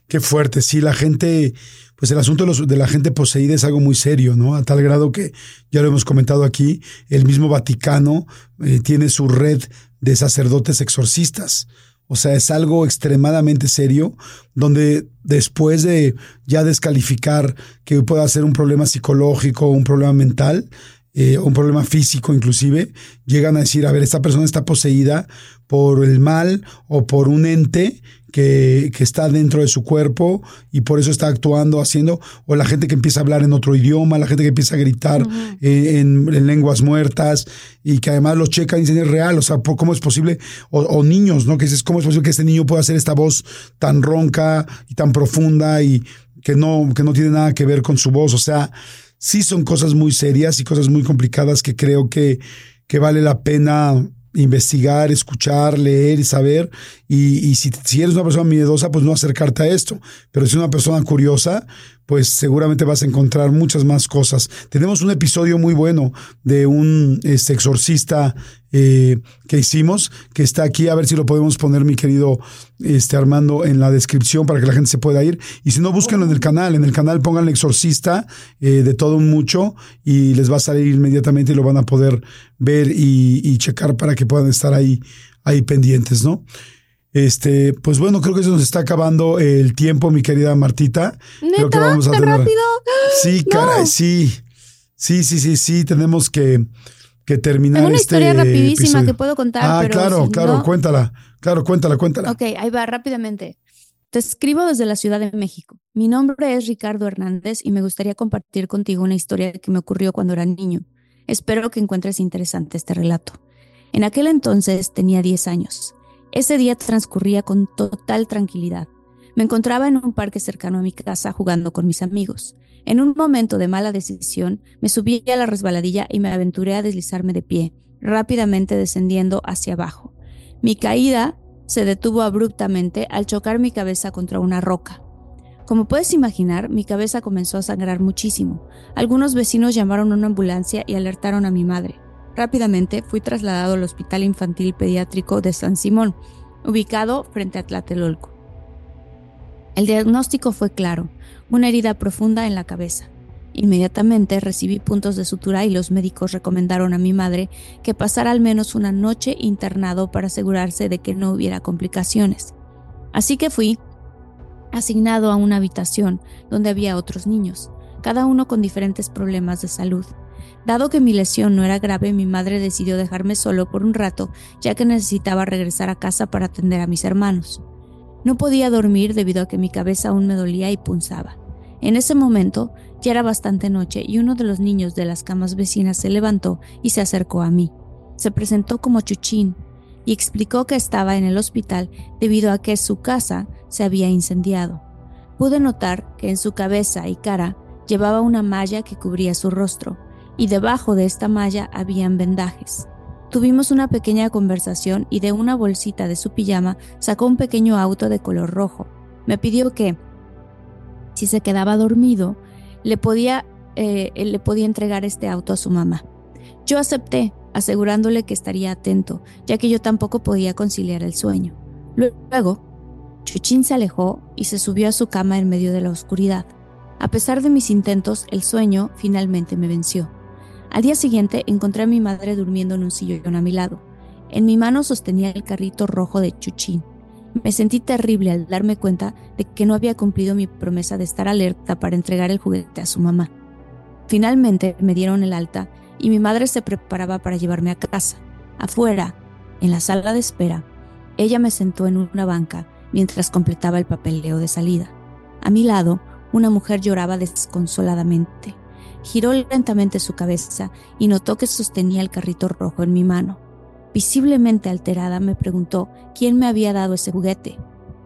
Qué fuerte, sí, la gente, pues el asunto de, la gente poseída es algo muy serio, ¿no? A tal grado que, ya lo hemos comentado aquí, el mismo Vaticano eh, tiene su red de sacerdotes exorcistas. O sea, es algo extremadamente serio, donde después de ya descalificar que pueda ser un problema psicológico, un problema mental, eh, un problema físico inclusive, llegan a decir, a ver, esta persona está poseída por el mal o por un ente que, que, está dentro de su cuerpo y por eso está actuando, haciendo, o la gente que empieza a hablar en otro idioma, la gente que empieza a gritar en, lenguas muertas y que además lo checan y dicen es real, o sea, ¿cómo es posible? O, niños, ¿no? Que dices, ¿cómo es posible que este niño pueda hacer esta voz tan ronca y tan profunda y que no, que no tiene nada que ver con su voz? O sea, sí son cosas muy serias y cosas muy complicadas que creo que, que vale la pena investigar, escuchar, leer y saber. Y, si, eres una persona miedosa, pues no acercarte a esto. Pero si eres una persona curiosa, pues seguramente vas a encontrar muchas más cosas. Tenemos un episodio muy bueno de un este, exorcista eh, que hicimos, que está aquí, a ver si lo podemos poner, mi querido este, Armando, en la descripción para que la gente se pueda ir. Y si no, búsquenlo en el canal. En el canal pongan exorcista eh, de todo mucho y les va a salir inmediatamente y lo van a poder ver y, y checar para que puedan estar ahí, ahí pendientes, ¿no? Este, pues bueno, creo que se nos está acabando el tiempo, mi querida Martita. creo que vamos a tener... rápido? Sí, caray, sí. Sí, sí, sí, sí, tenemos que, que terminar Tengo una este historia rapidísima que puedo contar. Ah, pero claro, claro, cuéntala. Claro, cuéntala, cuéntala. Ok, ahí va, rápidamente. Te escribo desde la Ciudad de México. Mi nombre es Ricardo Hernández y me gustaría compartir contigo una historia que me ocurrió cuando era niño. Espero que encuentres interesante este relato. En aquel entonces tenía 10 años. Ese día transcurría con total tranquilidad. Me encontraba en un parque cercano a mi casa jugando con mis amigos. En un momento de mala decisión, me subí a la resbaladilla y me aventuré a deslizarme de pie, rápidamente descendiendo hacia abajo. Mi caída se detuvo abruptamente al chocar mi cabeza contra una roca. Como puedes imaginar, mi cabeza comenzó a sangrar muchísimo. Algunos vecinos llamaron a una ambulancia y alertaron a mi madre. Rápidamente fui trasladado al Hospital Infantil Pediátrico de San Simón, ubicado frente a Tlatelolco. El diagnóstico fue claro, una herida profunda en la cabeza. Inmediatamente recibí puntos de sutura y los médicos recomendaron a mi madre que pasara al menos una noche internado para asegurarse de que no hubiera complicaciones. Así que fui asignado a una habitación donde había otros niños, cada uno con diferentes problemas de salud. Dado que mi lesión no era grave, mi madre decidió dejarme solo por un rato, ya que necesitaba regresar a casa para atender a mis hermanos. No podía dormir debido a que mi cabeza aún me dolía y punzaba. En ese momento ya era bastante noche y uno de los niños de las camas vecinas se levantó y se acercó a mí. Se presentó como Chuchín y explicó que estaba en el hospital debido a que su casa se había incendiado. Pude notar que en su cabeza y cara llevaba una malla que cubría su rostro, y debajo de esta malla habían vendajes. Tuvimos una pequeña conversación y de una bolsita de su pijama sacó un pequeño auto de color rojo. Me pidió que, si se quedaba dormido, le podía, eh, le podía entregar este auto a su mamá. Yo acepté asegurándole que estaría atento, ya que yo tampoco podía conciliar el sueño. Luego, Chuchín se alejó y se subió a su cama en medio de la oscuridad. A pesar de mis intentos, el sueño finalmente me venció. Al día siguiente encontré a mi madre durmiendo en un sillón a mi lado. En mi mano sostenía el carrito rojo de Chuchín. Me sentí terrible al darme cuenta de que no había cumplido mi promesa de estar alerta para entregar el juguete a su mamá. Finalmente me dieron el alta y mi madre se preparaba para llevarme a casa. Afuera, en la sala de espera, ella me sentó en una banca mientras completaba el papeleo de salida. A mi lado, una mujer lloraba desconsoladamente. Giró lentamente su cabeza y notó que sostenía el carrito rojo en mi mano. Visiblemente alterada me preguntó quién me había dado ese juguete.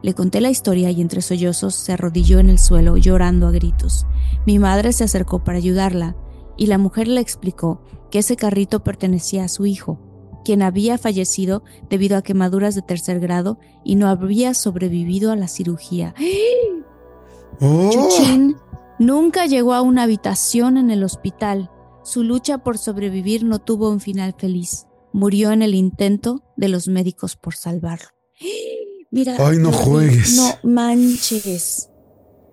Le conté la historia y entre sollozos se arrodilló en el suelo llorando a gritos. Mi madre se acercó para ayudarla y la mujer le explicó que ese carrito pertenecía a su hijo, quien había fallecido debido a quemaduras de tercer grado y no había sobrevivido a la cirugía. Oh. Chuchín nunca llegó a una habitación en el hospital. Su lucha por sobrevivir no tuvo un final feliz. Murió en el intento de los médicos por salvarlo. Mira. Ay, no juegues. No manches.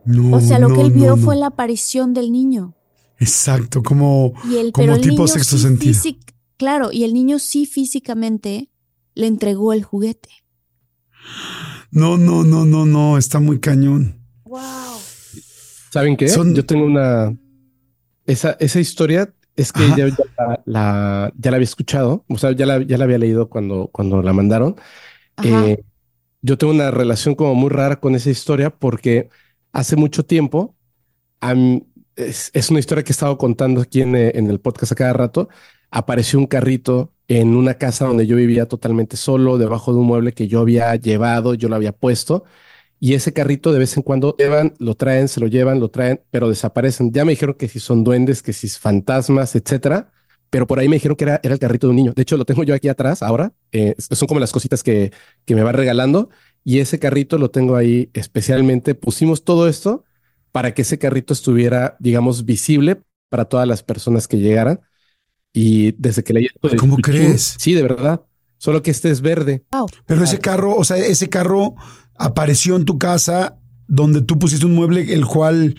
No, O sea, lo no, que él vio no. fue la aparición del niño. Exacto, como, Y el, como el tipo niño sexto sí sentido. físic- claro, y el niño sí físicamente le entregó el juguete. No, no, no, no, no, está muy cañón. Wow. ¿Saben qué? Son- Yo tengo una... Esa, esa historia es que ya, ya la, ya la había escuchado, o sea, ya la, ya la había leído cuando, cuando la mandaron. Eh, yo tengo una relación como muy rara con esa historia porque hace mucho tiempo, es, es una historia que he estado contando aquí en, eh, en el podcast a cada rato, apareció un carrito en una casa donde yo vivía totalmente solo, debajo de un mueble que yo había llevado, yo lo había puesto. Y ese carrito de vez en cuando llevan, lo traen, se lo llevan, lo traen, pero desaparecen. Ya me dijeron que si son duendes, que si es fantasmas, etcétera. Pero por ahí me dijeron que era, era el carrito de un niño. De hecho, lo tengo yo aquí atrás ahora. Eh, son como las cositas que, que me va regalando. Y ese carrito lo tengo ahí especialmente. Pusimos todo esto para que ese carrito estuviera, digamos, visible para todas las personas que llegaran. Y desde que leí esto de ¿Cómo crees? Sí, de verdad. Solo que este es verde. Pero ese carro, o sea, ese carro apareció en tu casa donde tú pusiste un mueble el cual,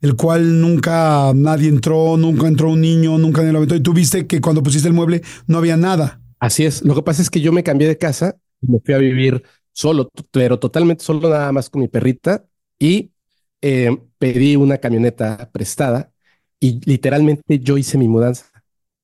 el cual nunca nadie entró, nunca entró un niño, nunca nadie lo aventó. Y tú viste que cuando pusiste el mueble no había nada. Así es. Lo que pasa es que yo me cambié de casa y me fui a vivir solo, pero totalmente solo, nada más con mi perrita y eh, pedí una camioneta prestada y literalmente yo hice mi mudanza.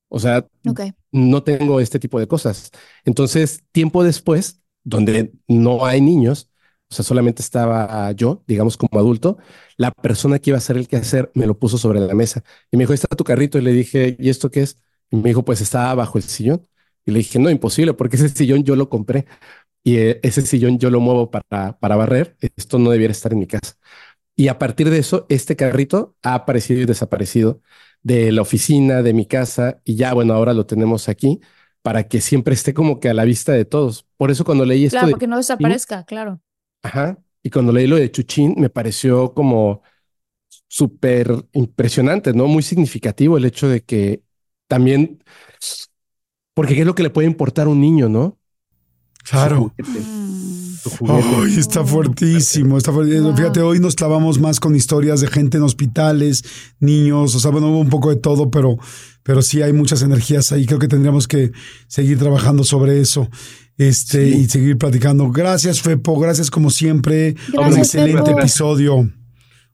O sea, Ok. no tengo este tipo de cosas. Entonces, tiempo después, donde no hay niños, o sea, solamente estaba yo, digamos, como adulto, la persona que iba a hacer el quehacer me lo puso sobre la mesa y me dijo, "Ahí está tu carrito. Y le dije, ¿y esto qué es? Y me dijo, pues estaba bajo el sillón. Y le dije, no, imposible, porque ese sillón yo lo compré y eh, ese sillón yo lo muevo para, para barrer. Esto no debiera estar en mi casa. Y a partir de eso, este carrito ha aparecido y desaparecido de la oficina, de mi casa, y ya, bueno, ahora lo tenemos aquí para que siempre esté como que a la vista de todos. Por eso cuando leí esto Claro, de para que no desaparezca, claro. Ajá. Y cuando leí lo de Chuchín, me pareció como súper impresionante, ¿no? Muy significativo el hecho de que también, porque ¿qué es lo que le puede importar a un niño, no? Claro. Mm. Ay, está fuertísimo, está fuertísimo. Wow. Fíjate, hoy nos clavamos más con historias de gente en hospitales, niños, o sea, bueno, hubo un poco de todo, pero, pero sí hay muchas energías ahí. Creo que tendríamos que seguir trabajando sobre eso. Este, Sí. y seguir platicando. Gracias, Fepo. Gracias como siempre. un excelente Fepo. episodio.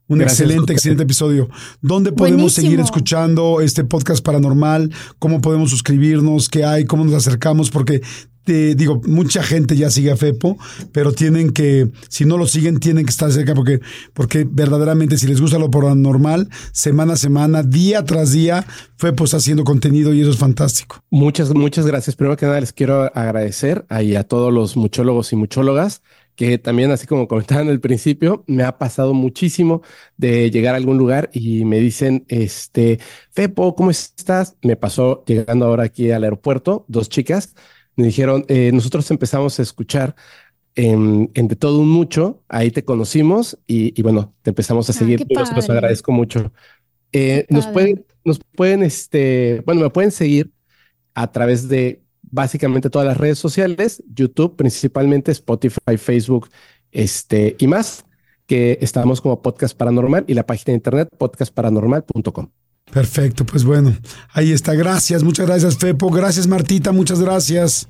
Un Gracias, excelente, excelente episodio. ¿Dónde podemos Buenísimo. seguir escuchando este podcast paranormal? ¿Cómo podemos suscribirnos? ¿Qué hay? ¿Cómo nos acercamos? Porque te digo, mucha gente ya sigue a Fepo, pero tienen que, si no lo siguen, tienen que estar cerca porque, porque verdaderamente si les gusta lo paranormal, semana a semana, día tras día, Fepo está haciendo contenido y eso es fantástico. Muchas, muchas gracias. Primero que nada, les quiero agradecer ahí a todos los muchólogos y muchólogas que también, así como comentaban al principio, me ha pasado muchísimo de llegar a algún lugar y me dicen, este, Fepo, ¿cómo estás? Me pasó llegando ahora aquí al aeropuerto, dos chicas, me dijeron, eh, nosotros empezamos a escuchar en, en De Todo Un Mucho, ahí te conocimos y, y bueno, te empezamos a Ah, seguir. y los, agradezco mucho. Eh, nos pueden, nos pueden, este, bueno, me pueden seguir a través de básicamente todas las redes sociales, YouTube principalmente, Spotify, Facebook, este y más, que estamos como Podcast Paranormal y la página de internet podcastparanormal.com. Perfecto, pues bueno, ahí está. Gracias, muchas gracias, Fepo. Gracias, Martita, muchas gracias.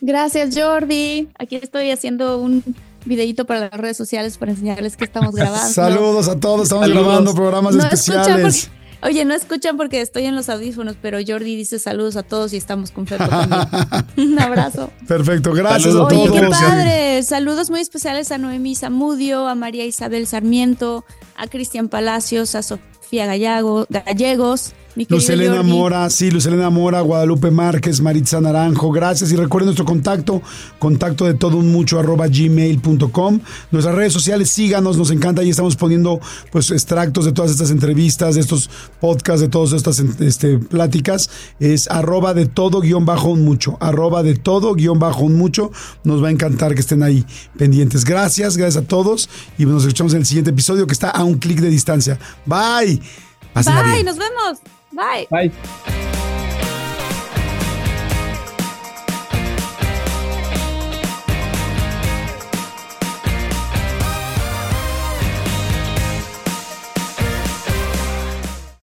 Gracias, Jordi. Aquí estoy haciendo un videito para las redes sociales para enseñarles que estamos grabando. Saludos a todos, estamos grabando programas especiales. oye, no escuchan porque estoy en los audífonos, pero Jordi dice saludos a todos y estamos con Fepo también. un abrazo. Perfecto, gracias a todos. Oye, qué padre. Saludos muy especiales a Noemí Zamudio, a María Isabel Sarmiento, a Cristian Palacios, a Sofía Gallego, Gallegos Luz Elena Mora, sí, Luz Elena Mora, Guadalupe Márquez, Maritza Naranjo, gracias. Y recuerden nuestro contacto, contacto de todo un mucho arroba gmail.com. Nuestras redes sociales, síganos, nos encanta. Ahí estamos poniendo pues extractos de todas estas entrevistas, de estos podcasts, de todas estas este, pláticas. Es arroba de todo guion bajo un mucho, arroba de todo guion bajo un mucho. Nos va a encantar que estén ahí pendientes. Gracias, gracias a todos. Y nos escuchamos en el siguiente episodio que está a un clic de distancia. Bye. Bye, nos vemos. Bye. Bye.